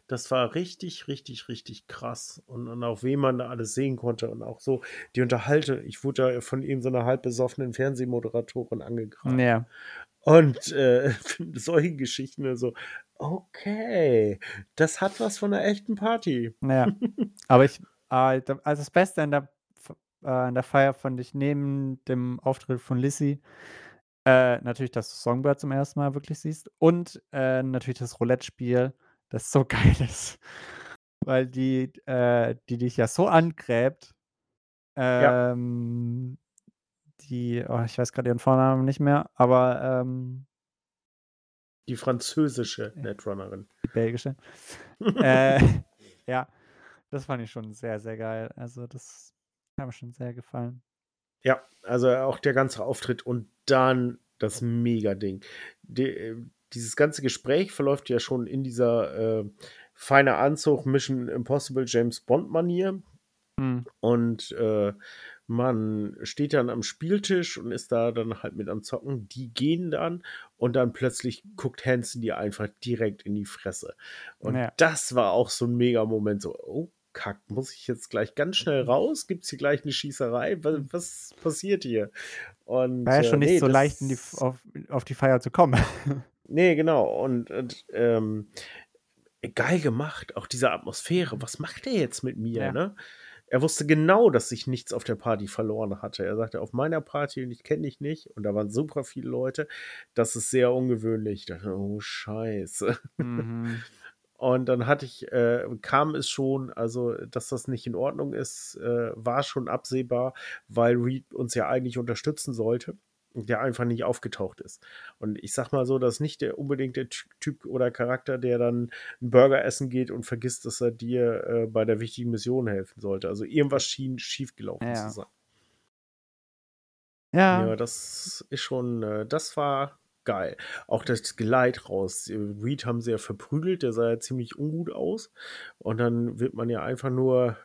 Das war richtig, richtig, richtig krass. Und, und auch wen man da alles sehen konnte. Und auch so die Unterhalte. Ich wurde da von ihm so einer halb besoffenen Fernsehmoderatorin angegraben. Ja. Und äh, solche Geschichten, also, okay, das hat was von einer echten Party. Ja. Aber ich, äh, also das Beste an der, äh, an der Feier fand ich neben dem Auftritt von Lissy äh, natürlich, dass du Songbird zum ersten Mal wirklich siehst und äh, natürlich das Roulette-Spiel, das so geil ist. Weil die, äh, die dich ja so angräbt, Ja. ähm, die, oh, ich weiß gerade ihren Vornamen nicht mehr, aber ähm, Die französische Netrunnerin. die belgische. äh, ja, das fand ich schon sehr, sehr geil. Also das hat mir schon sehr gefallen. Ja, also auch der ganze Auftritt und dann das Mega-Ding. Die, dieses ganze Gespräch verläuft ja schon in dieser äh, feine Anzug Mission Impossible James Bond Manier Hm. und äh, man steht dann am Spieltisch und ist da dann halt mit am Zocken. Die gehen dann und dann plötzlich guckt Hansen dir einfach direkt in die Fresse. Und Ja. das war auch so ein Mega-Moment. So, oh, Kack, muss ich jetzt gleich ganz schnell raus? Gibt es hier gleich eine Schießerei? Was, was passiert hier? Und, War ja äh, schon nicht nee, so das- leicht, in die, auf, auf die Feier zu kommen. Nee, genau. Und, und ähm, geil gemacht. Auch diese Atmosphäre. Was macht er jetzt mit mir? Ja. Ne? Er wusste genau, dass ich nichts auf der Party verloren hatte. Er sagte, auf meiner Party und ich kenne dich nicht. Und da waren super viele Leute. Das ist sehr ungewöhnlich. Ich dachte, oh Scheiße. mhm. Und dann hatte ich, äh, kam es schon, also dass das nicht in Ordnung ist, äh, war schon absehbar, weil Reed uns ja eigentlich unterstützen sollte der einfach nicht aufgetaucht ist. Und ich sag mal so, das ist nicht der unbedingt der Ty- Typ oder Charakter, der dann einen Burger essen geht und vergisst, dass er dir äh, bei der wichtigen Mission helfen sollte. Also irgendwas schien schiefgelaufen Ja. zu sein. Ja, Ja, das ist schon, äh, das war geil. Auch das Geleit raus. Äh, Reed haben sie ja verprügelt, der sah ja ziemlich ungut aus. Und dann wird man ja einfach nur,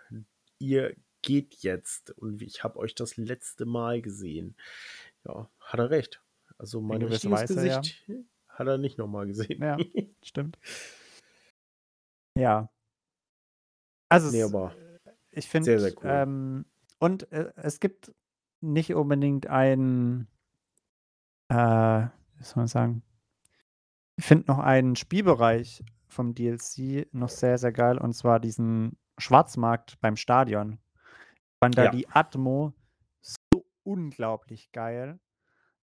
ihr geht jetzt. Und ich habe euch das letzte Mal gesehen. Ja, hat er recht. Also mein richtiges Weise, ja. Gesicht hat er nicht nochmal gesehen. Ja. stimmt. Ja. Also, nee, aber ich finde, sehr, sehr cool. ähm, und äh, es gibt nicht unbedingt einen, äh, wie soll man sagen, ich finde noch einen Spielbereich vom DLC noch sehr, sehr geil, und zwar diesen Schwarzmarkt beim Stadion. Ich fand da Ja. die Atmo unglaublich geil.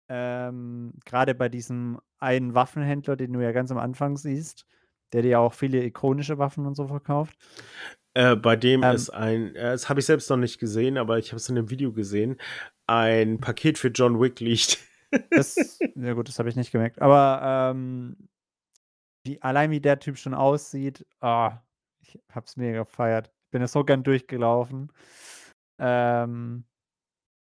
Ähm, Gerade bei diesem einen Waffenhändler, den du ja ganz am Anfang siehst, der dir ja auch viele ikonische Waffen und so verkauft. Äh, bei dem Ähm, ist ein, äh, das habe ich selbst noch nicht gesehen, aber ich habe es in einem Video gesehen, ein Paket für John Wick liegt. Das, ja gut, das habe ich nicht gemerkt. Aber ähm, wie, allein wie der Typ schon aussieht, ah, ich hab's mega gefeiert. Bin es so gern durchgelaufen. Ähm,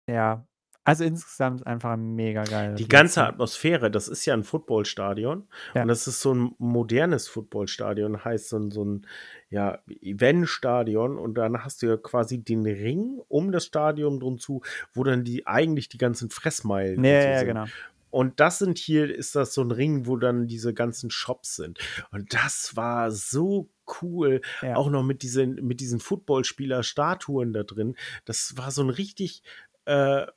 ja, also insgesamt einfach ein mega geil. Die ganze Atmosphäre, das ist ja ein Footballstadion Ja. und das ist so ein modernes Footballstadion, heißt so ein, so ein ja, Eventstadion und dann hast du ja quasi den Ring um das Stadion drum zu, wo dann die eigentlich die ganzen Fressmeilen Ja, ja, sind. genau. Und das sind hier, ist das so ein Ring, wo dann diese ganzen Shops sind. Und das war so cool. Ja. Auch noch mit diesen, mit diesen Footballspieler-Statuen da drin. Das war so ein richtig, äh,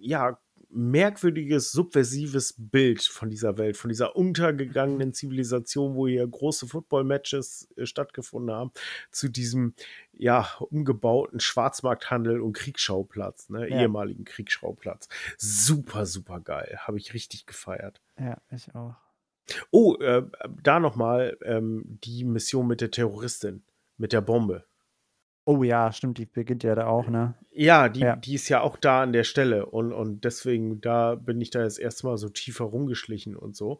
ja, merkwürdiges, subversives Bild von dieser Welt, von dieser untergegangenen Zivilisation, wo hier große Football-Matches äh, stattgefunden haben, zu diesem, ja, umgebauten Schwarzmarkthandel und Kriegsschauplatz, ne, Ja. ehemaligen Kriegsschauplatz. Super, super geil. Habe ich richtig gefeiert. Ja, ich auch. Oh, äh, da nochmal ähm, die Mission mit der Terroristin, mit der Bombe. Oh ja, stimmt, die beginnt ja da auch, ne? Ja, die, Ja. die ist ja auch da an der Stelle und, und deswegen, da bin ich da jetzt erstmal so tiefer rumgeschlichen und so.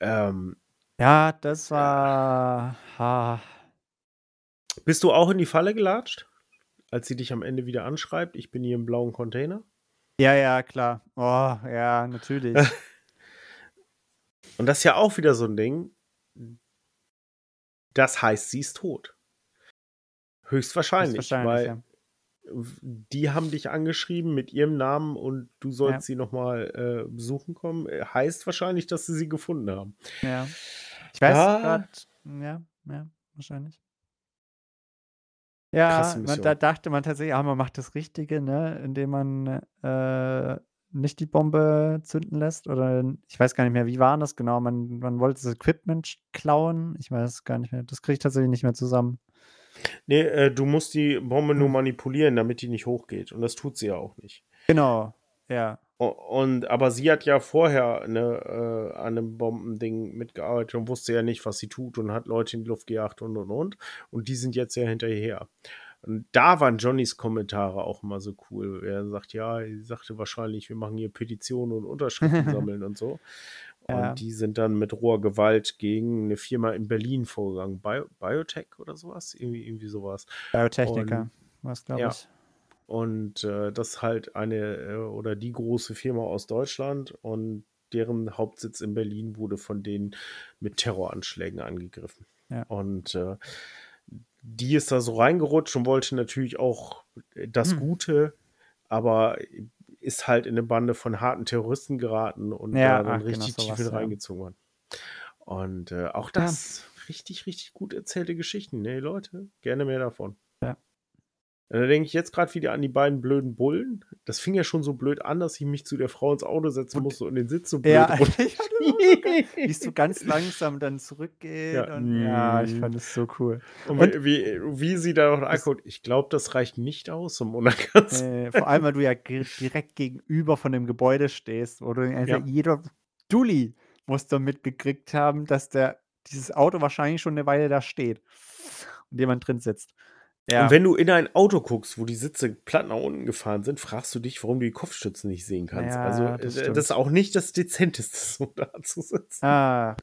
Ähm, Ja, das war. Ha, bist du auch in die Falle gelatscht, als sie dich am Ende wieder anschreibt? Ich bin hier im blauen Container. ja, ja, klar. Oh, ja, natürlich. Und das ist ja auch wieder so ein Ding. Das heißt, sie ist tot. Höchstwahrscheinlich, weil ja. die haben dich angeschrieben mit ihrem Namen und du sollst ja. sie nochmal äh, besuchen kommen. Äh, heißt wahrscheinlich, dass sie sie gefunden haben. Ja. Ich weiß ah. gerade, ja, ja, wahrscheinlich. Ja, man, da dachte man tatsächlich, ja, man macht das Richtige, ne, indem man äh, nicht die Bombe zünden lässt. Oder ich weiß gar nicht mehr, wie war das genau? Man, man wollte das Equipment klauen. Ich weiß gar nicht mehr. Das kriege ich tatsächlich nicht mehr zusammen. Nee, äh, du musst die Bombe nur hm. manipulieren, damit die nicht hochgeht. Und das tut sie ja auch nicht. Genau, ja. Und aber sie hat ja vorher ne, äh, an einem Bombending mitgearbeitet und wusste ja nicht, was sie tut und hat Leute in die Luft gejagt und und und. Und die sind jetzt ja hinterher. Und da waren Johnnys Kommentare auch immer so cool. Er sagt, ja, er sagte wahrscheinlich, wir machen hier Petitionen und Unterschriften sammeln und so. Und ja. die sind dann mit roher Gewalt gegen eine Firma in Berlin vorgegangen. Bio Biotech oder sowas? Irgendwie, irgendwie sowas. Biotechniker, was glaube ja. ich. Und äh, das ist halt eine äh, oder die große Firma aus Deutschland und deren Hauptsitz in Berlin wurde von denen mit Terroranschlägen angegriffen. Ja. Und äh, die ist da so reingerutscht und wollte natürlich auch das hm. Gute, aber ist halt in eine Bande von harten Terroristen geraten und ja, da dann ach, genau richtig genau tief ja. reingezogen worden. Und äh, auch das ja. richtig, richtig gut erzählte Geschichten. Nee, Leute, gerne mehr davon. Da denke ich jetzt gerade wieder an die beiden blöden Bullen. Das fing ja schon so blöd an, dass ich mich zu der Frau ins Auto setzen musste und den Sitz so blöd ja, Wie es so ganz langsam dann zurückgeht. Ja, und, ja ich fand es so cool. Und, und wie, wie sie da noch anguckt, ich glaube, das reicht nicht aus, um unerkannt äh, Vor allem, weil du ja direkt gegenüber von dem Gebäude stehst, wo du also ja. jeder Dulli muss da mitgekriegt haben, dass der, dieses Auto wahrscheinlich schon eine Weile da steht und jemand drin sitzt. Ja. Und wenn du in ein Auto guckst, wo die Sitze platt nach unten gefahren sind, fragst du dich, warum du die Kopfstützen nicht sehen kannst. Ja, also das, äh, das, ist auch nicht das Dezenteste, so da zu sitzen. Ah.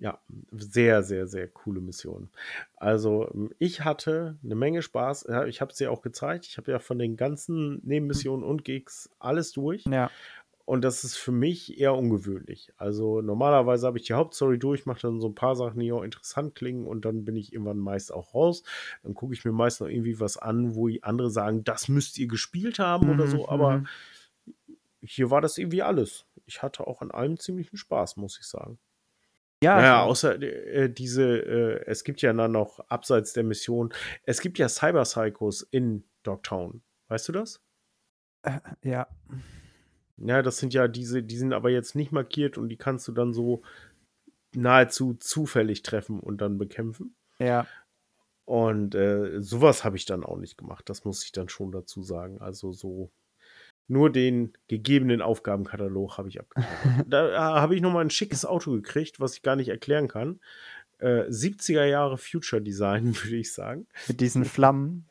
Ja, sehr, sehr, sehr coole Mission. Also ich hatte eine Menge Spaß. Ich habe es dir auch gezeigt. Ich habe ja von den ganzen Nebenmissionen und Gigs alles durch. Ja. Und das ist für mich eher ungewöhnlich. Also normalerweise habe ich die Hauptstory durch, mache dann so ein paar Sachen, die auch interessant klingen und dann bin ich irgendwann meist auch raus. Dann gucke ich mir meist noch irgendwie was an, wo andere sagen, das müsst ihr gespielt haben mhm, oder so. Aber mhm. hier war das irgendwie alles. Ich hatte auch an allem ziemlichen Spaß, muss ich sagen. Ja, naja, außer äh, diese, äh, es gibt ja dann noch abseits der Mission, es gibt ja Cyber Psychos in Dogtown. Weißt du das? Äh, ja. Ja, das sind ja diese, die sind aber jetzt nicht markiert und die kannst du dann so nahezu zufällig treffen und dann bekämpfen. Ja. Und äh, sowas habe ich dann auch nicht gemacht. Das muss ich dann schon dazu sagen. Also so nur den gegebenen Aufgabenkatalog habe ich abgetan. da äh, habe ich nochmal ein schickes Auto gekriegt, was ich gar nicht erklären kann. Äh, 70er Jahre Future Design, würde ich sagen. Mit diesen Flammen?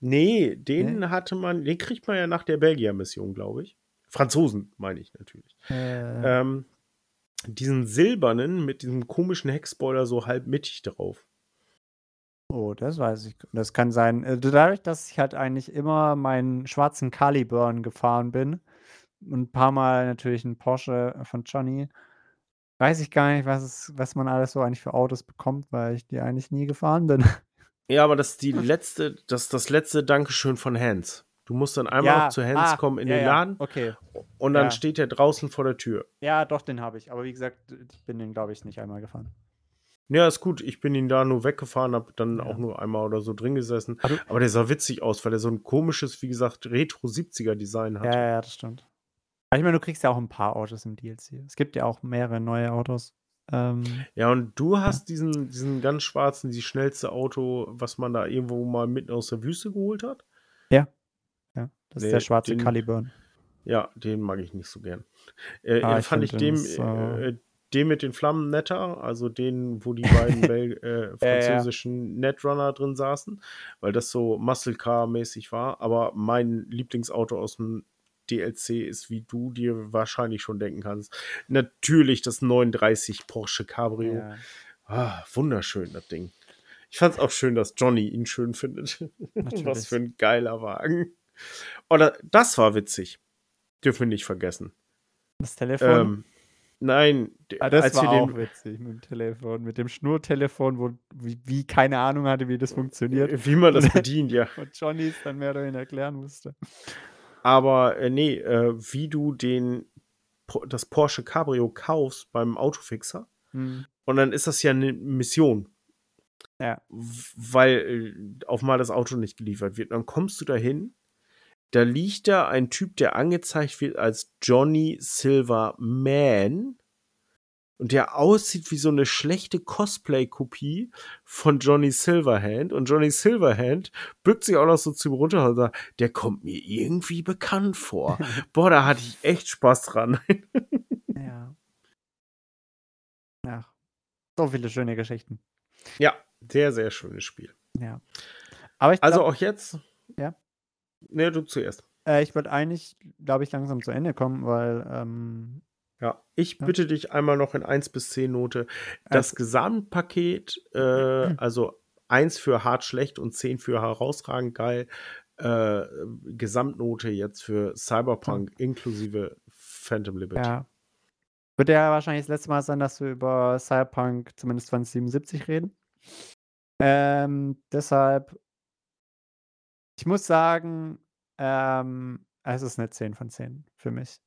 Nee, den nee? hatte man, den kriegt man ja nach der Belgier-Mission, glaube ich. Franzosen, meine ich natürlich. Äh. Ähm, diesen silbernen mit diesem komischen Heckspoiler so halb mittig drauf. Oh, das weiß ich. Das kann sein. Äh, dadurch, dass ich halt eigentlich immer meinen schwarzen Caliburn gefahren bin und ein paar Mal natürlich einen Porsche von Johnny, weiß ich gar nicht, was, es, was man alles so eigentlich für Autos bekommt, weil ich die eigentlich nie gefahren bin. Ja, aber das ist die letzte, das das letzte Dankeschön von Hans. Du musst dann einmal ja, zu Hans ah, kommen in ja, den Laden. Okay. Und dann steht er draußen vor der Tür. Ja, doch, den habe ich. Aber wie gesagt, ich bin den, glaube ich, nicht einmal gefahren. Ja, ist gut. Ich bin ihn da nur weggefahren, habe dann ja. auch nur einmal oder so drin gesessen. Aber, Aber der sah witzig aus, weil er so ein komisches, wie gesagt, Retro-70er-Design hat. Ja, ja, das stimmt. Aber ich meine, du kriegst ja auch ein paar Autos im DLC. Es gibt ja auch mehrere neue Autos. Ähm, ja, und du hast ja. diesen, diesen ganz schwarzen, die schnellste Auto, was man da irgendwo mal mitten aus der Wüste geholt hat. Ja. Das nee, ist der schwarze den, Caliburn. Ja, den mag ich nicht so gern. Äh, ah, ich fand ich dem, so äh, den mit den Flammen netter, also den, wo die beiden äh, französischen. Netrunner drin saßen, weil das so Muscle Car-mäßig war. Aber mein Lieblingsauto aus dem DLC ist, wie du dir wahrscheinlich schon denken kannst, natürlich das 39 Porsche Cabrio. Ja. Ah, wunderschön, das Ding. Ich fand es auch schön, dass Johnny ihn schön findet. Was für ein geiler Wagen. Oder das war witzig. Dürfen wir nicht vergessen. Das Telefon. Ähm, Nein, ah, das war auch witzig mit dem Telefon, mit dem Schnurtelefon, wo wie, wie keine Ahnung hatte, wie das funktioniert. Äh, wie man das bedient, ja. Und Johnny es dann mehr oder weniger erklären musste. Aber äh, nee, äh, wie du den das Porsche Cabrio kaufst beim Autofixer hm. und dann ist das ja eine Mission. Ja. Weil äh, auf mal das Auto nicht geliefert wird. Dann kommst du dahin da liegt da ein Typ, der angezeigt wird als Johnny Silver Man und der aussieht wie so eine schlechte Cosplay-Kopie von Johnny Silverhand. Und Johnny Silverhand bückt sich auch noch so zu ihm runter und sagt, der kommt mir irgendwie bekannt vor. Boah, da hatte ich echt Spaß dran. ja. Ja. So viele schöne Geschichten. Ja, sehr, sehr schönes Spiel. Ja. Aber ich also glaub, also auch jetzt. Ja. Nee, du zuerst. Äh, ich würde eigentlich, glaube ich, langsam zu Ende kommen, weil. Ähm, ja, ich ja. bitte dich einmal noch in 1 bis 10 Note. Das also, Gesamtpaket, äh, also 1 für hart schlecht und 10 für herausragend geil. Äh, Gesamtnote jetzt für Cyberpunk inklusive Phantom Liberty. Ja. Wird ja wahrscheinlich das letzte Mal sein, dass wir über Cyberpunk zumindest 2077 reden. Ähm, deshalb ich muss sagen, ähm, es ist eine 10 von 10 für mich.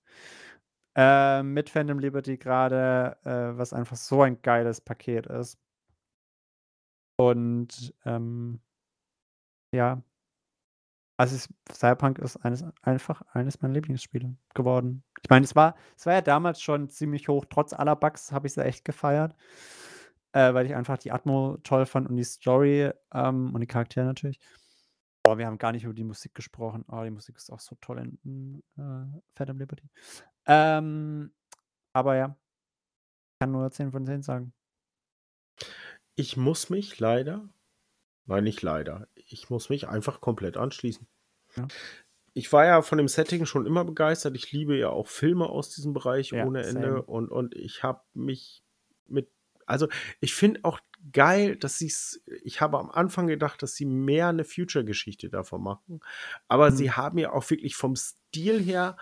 Ähm, mit Phantom Liberty gerade, äh, was einfach so ein geiles Paket ist. Und ähm, ja, also es, Cyberpunk ist eines, einfach eines meiner Lieblingsspiele geworden. Ich meine, es war, es war ja damals schon ziemlich hoch, trotz aller Bugs habe ich es echt gefeiert, äh, weil ich einfach die Atmo toll fand und die Story ähm, und die Charaktere natürlich. Oh, wir haben gar nicht über die Musik gesprochen. Oh, die Musik ist auch so toll in äh, Phantom Liberty. Ähm, aber ja, ich kann nur 10 von 10 sagen. Ich muss mich leider, nein, nicht leider, ich muss mich einfach komplett anschließen. Ja. Ich war ja von dem Setting schon immer begeistert. Ich liebe ja auch Filme aus diesem Bereich ja, ohne Ende und, und ich habe mich mit also ich finde auch geil, dass sie es, ich habe am Anfang gedacht, dass sie mehr eine Future-Geschichte davon machen, aber mhm. sie haben ja auch wirklich vom Stil her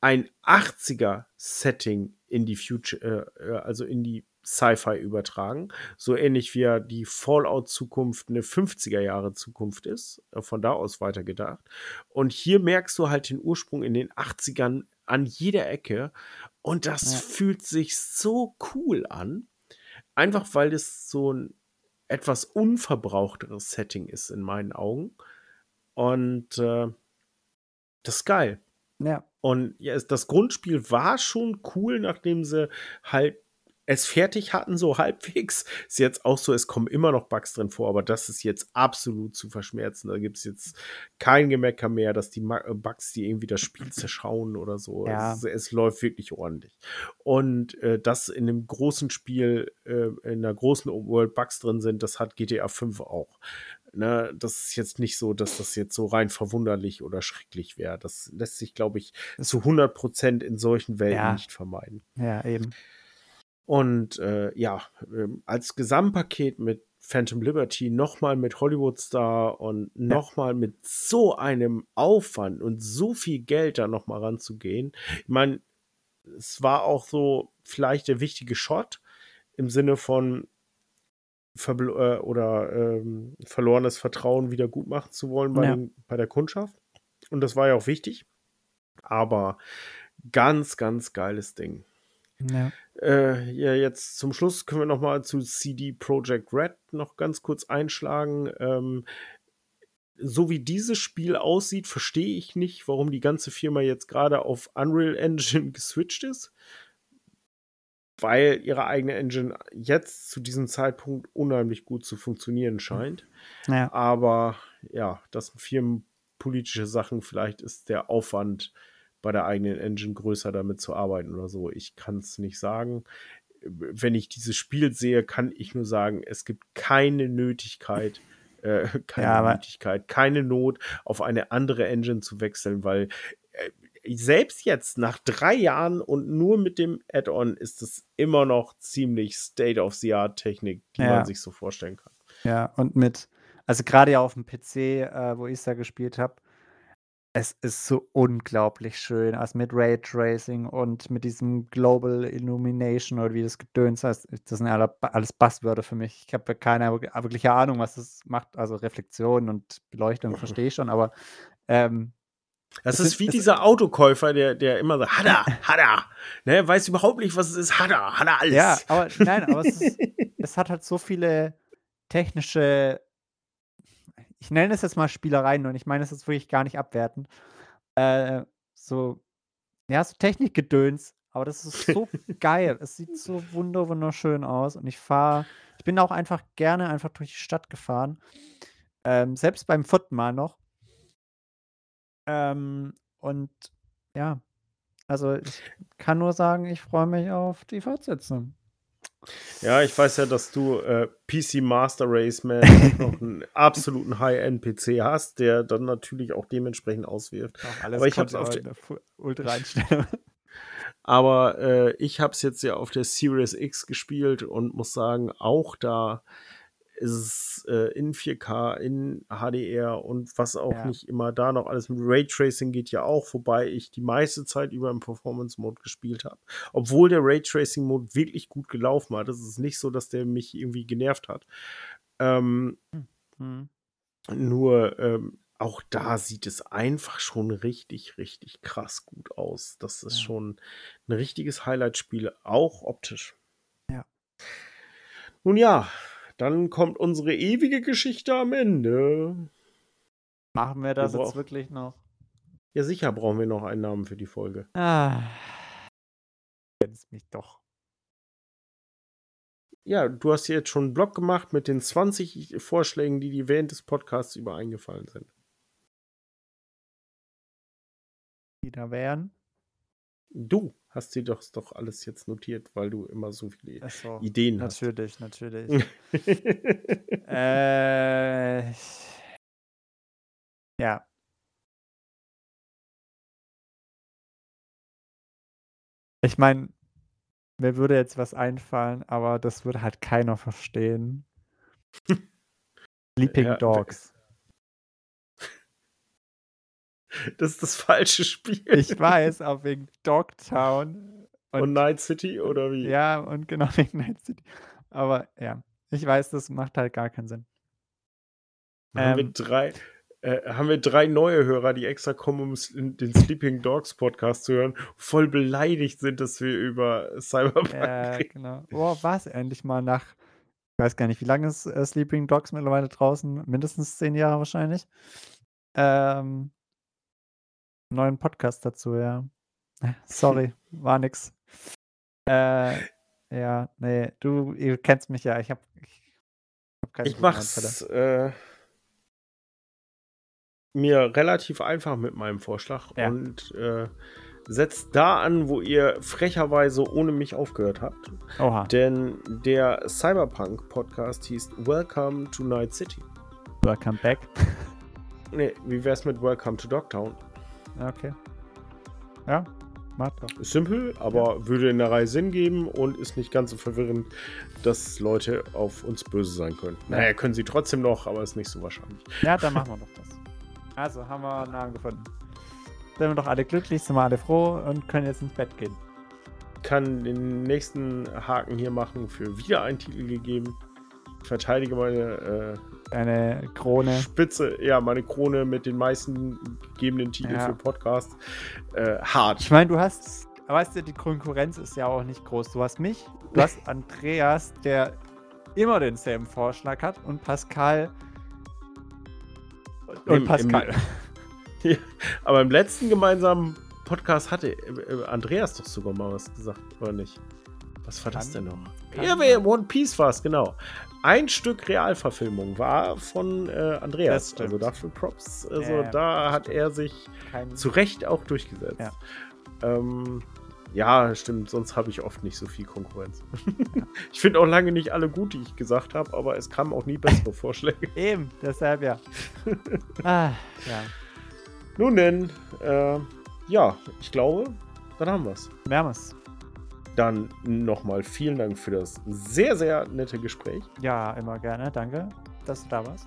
ein 80er-Setting in die Future, äh, äh, also in die Sci-Fi übertragen, so ähnlich wie ja die Fallout-Zukunft eine 50er-Jahre-Zukunft ist, äh, von da aus weitergedacht. Und hier merkst du halt den Ursprung in den 80ern an jeder Ecke und das ja. fühlt sich so cool an. Einfach weil es so ein etwas unverbrauchteres Setting ist in meinen Augen. Und äh, das ist geil. Ja. Und ja, das Grundspiel war schon cool, nachdem sie halt es fertig hatten, so halbwegs. Ist jetzt auch so, es kommen immer noch Bugs drin vor, aber das ist jetzt absolut zu verschmerzen. Da gibt es jetzt kein Gemecker mehr, dass die äh, Bugs, die irgendwie das Spiel zerschauen oder so. Ja. Es, es, läuft wirklich ordentlich. Und äh, dass in einem großen Spiel, äh, in einer großen World Bugs drin sind, das hat GTA 5 auch. Ne, das ist jetzt nicht so, dass das jetzt so rein verwunderlich oder schrecklich wäre. Das lässt sich, glaube ich, zu 100 Prozent in solchen Welten ja. nicht vermeiden. Ja, eben. Und äh, ja, äh, als Gesamtpaket mit Phantom Liberty nochmal mit Hollywood Star und nochmal mit so einem Aufwand und so viel Geld da nochmal ranzugehen. Ich meine, es war auch so vielleicht der wichtige Shot im Sinne von Verbl äh, oder ähm, verlorenes Vertrauen wieder gut machen zu wollen bei, ja. den, bei der Kundschaft. Und das war ja auch wichtig. Aber ganz, ganz geiles Ding. Ja. Äh, ja, jetzt zum Schluss können wir noch mal zu CD Projekt Red noch ganz kurz einschlagen. Ähm, so wie dieses Spiel aussieht, verstehe ich nicht, warum die ganze Firma jetzt gerade auf Unreal Engine geswitcht ist. Weil ihre eigene Engine jetzt zu diesem Zeitpunkt unheimlich gut zu funktionieren scheint. Ja. Aber ja, das sind firmenpolitische Sachen. Vielleicht ist der Aufwand bei der eigenen Engine größer damit zu arbeiten oder so. Ich kann es nicht sagen. Wenn ich dieses Spiel sehe, kann ich nur sagen, es gibt keine Nötigkeit, äh, keine ja, Nötigkeit, keine Not, auf eine andere Engine zu wechseln, weil äh, selbst jetzt nach drei Jahren und nur mit dem Add-on ist es immer noch ziemlich State-of-the-Art-Technik, die ja. man sich so vorstellen kann. Ja, und mit, also gerade ja auf dem PC, äh, wo ich es da gespielt habe, Es ist so unglaublich schön, also mit Raytracing und mit diesem Global Illumination oder wie das Gedöns heißt. Das sind alle alles Buzzwörter für mich. Ich habe keine wirkliche Ahnung, was das macht. Also Reflexion und Beleuchtung verstehe ich schon, aber ähm, das ist wie dieser Autokäufer, der, der immer er, hat er, ne, weiß überhaupt nicht, was es ist, hat er alles. Ja, aber nein, aber es, ist, es hat halt so viele technische ich nenne es jetzt mal Spielereien und ich meine es jetzt wirklich gar nicht abwerten. Äh, so, ja, so Technikgedöns, aber das ist so geil. Es sieht so wunder wunderschön aus und ich fahre, ich bin auch einfach gerne einfach durch die Stadt gefahren. Ähm, selbst beim vierten Mal noch. Ähm, und ja, also ich kann nur sagen, ich freue mich auf die Fortsetzung. Ja, ich weiß ja, dass du äh, PC Master Race Man noch einen absoluten High-End-PC hast, der dann natürlich auch dementsprechend auswirft. Auch Aber ich habe auf der. Aber äh, ich habe es jetzt ja auf der Series X gespielt und muss sagen, auch da ist es äh, in 4K, in HDR und was auch ja. nicht immer da noch alles mit Raytracing geht ja auch, wobei ich die meiste Zeit über im Performance-Mode gespielt habe. Obwohl der Raytracing-Mode wirklich gut gelaufen hat. Es ist nicht so, dass der mich irgendwie genervt hat. Ähm, mhm. Nur ähm, auch da sieht es einfach schon richtig, richtig krass gut aus. Das ist ja. schon ein richtiges Highlight-Spiel, auch optisch. Ja. Nun ja, dann kommt unsere ewige Geschichte am Ende. Machen wir das wir jetzt wirklich noch? Ja, sicher brauchen wir noch einen Namen für die Folge. Ah. Kennst mich doch. Ja, du hast jetzt schon einen Blog gemacht mit den 20 Vorschlägen, die dir während des Podcasts über eingefallen sind. Die da wären? Du hast dir doch, doch alles jetzt notiert, weil du immer so viele so, Ideen natürlich, hast. Natürlich, natürlich. äh, ja. Ich meine, mir würde jetzt was einfallen, aber das würde halt keiner verstehen. Sleeping ja, Dogs. Das ist das falsche Spiel. Ich weiß, auch wegen Dogtown. Und, und Night City oder wie? Ja, und genau wegen Night City. Aber ja, ich weiß, das macht halt gar keinen Sinn. Haben, ähm, wir drei, äh, haben wir drei neue Hörer, die extra kommen, um den Sleeping Dogs Podcast zu hören, voll beleidigt sind, dass wir über Cyberpunk ja, reden. genau. Boah, war es endlich mal nach, ich weiß gar nicht, wie lange ist äh, Sleeping Dogs mittlerweile draußen? Mindestens zehn Jahre wahrscheinlich. Ähm, neuen Podcast dazu, ja. Sorry, war nix. Äh, ja, nee, du, ihr kennst mich ja. Ich hab, ich, hab keine Ich mach's äh, mir relativ einfach mit meinem Vorschlag ja. und äh, setzt da an, wo ihr frecherweise ohne mich aufgehört habt. Oha. Denn der Cyberpunk-Podcast hieß Welcome to Night City. Welcome back. Nee, wie wär's mit Welcome to Dogtown? Okay. Ja, macht doch. Ist simpel, aber ja. würde in der Reihe Sinn geben und ist nicht ganz so verwirrend, dass Leute auf uns böse sein können. Ja. Naja, können sie trotzdem noch, aber ist nicht so wahrscheinlich. Ja, dann machen wir doch das. Also, haben wir einen Namen gefunden. Sind wir doch alle glücklich, sind wir alle froh und können jetzt ins Bett gehen. Kann den nächsten Haken hier machen für wieder einen Titel gegeben. Verteidige meine Deine Krone. Spitze, ja, meine Krone mit den meisten gegebenen Titeln ja. für Podcasts. Äh, hart. Ich meine, du hast, weißt du, die Konkurrenz ist ja auch nicht groß. Du hast mich, du hast Andreas, der immer denselben Vorschlag hat, und Pascal. Und Im, Pascal. Im, ja, aber im letzten gemeinsamen Podcast hatte äh, Andreas doch sogar mal was gesagt, oder nicht? Was war das denn noch? Ja, One Piece war es, genau ein Stück Realverfilmung war von äh, Andreas. Also dafür Props. Also ja, da hat er sich Kein... zu Recht auch durchgesetzt. Ja, ähm, ja stimmt. Sonst habe ich oft nicht so viel Konkurrenz. Ja. ich finde auch lange nicht alle gut, die ich gesagt habe, aber es kamen auch nie bessere Vorschläge. Eben, deshalb ja. ah, ja. Nun denn, äh, ja, ich glaube, dann haben wir es. Wir haben es. Dann nochmal vielen Dank für das sehr, sehr nette Gespräch. Ja, immer gerne. Danke, dass du da warst.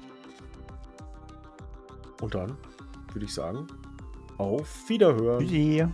Und dann würde ich sagen, Auf Wiederhören. Tschüssi.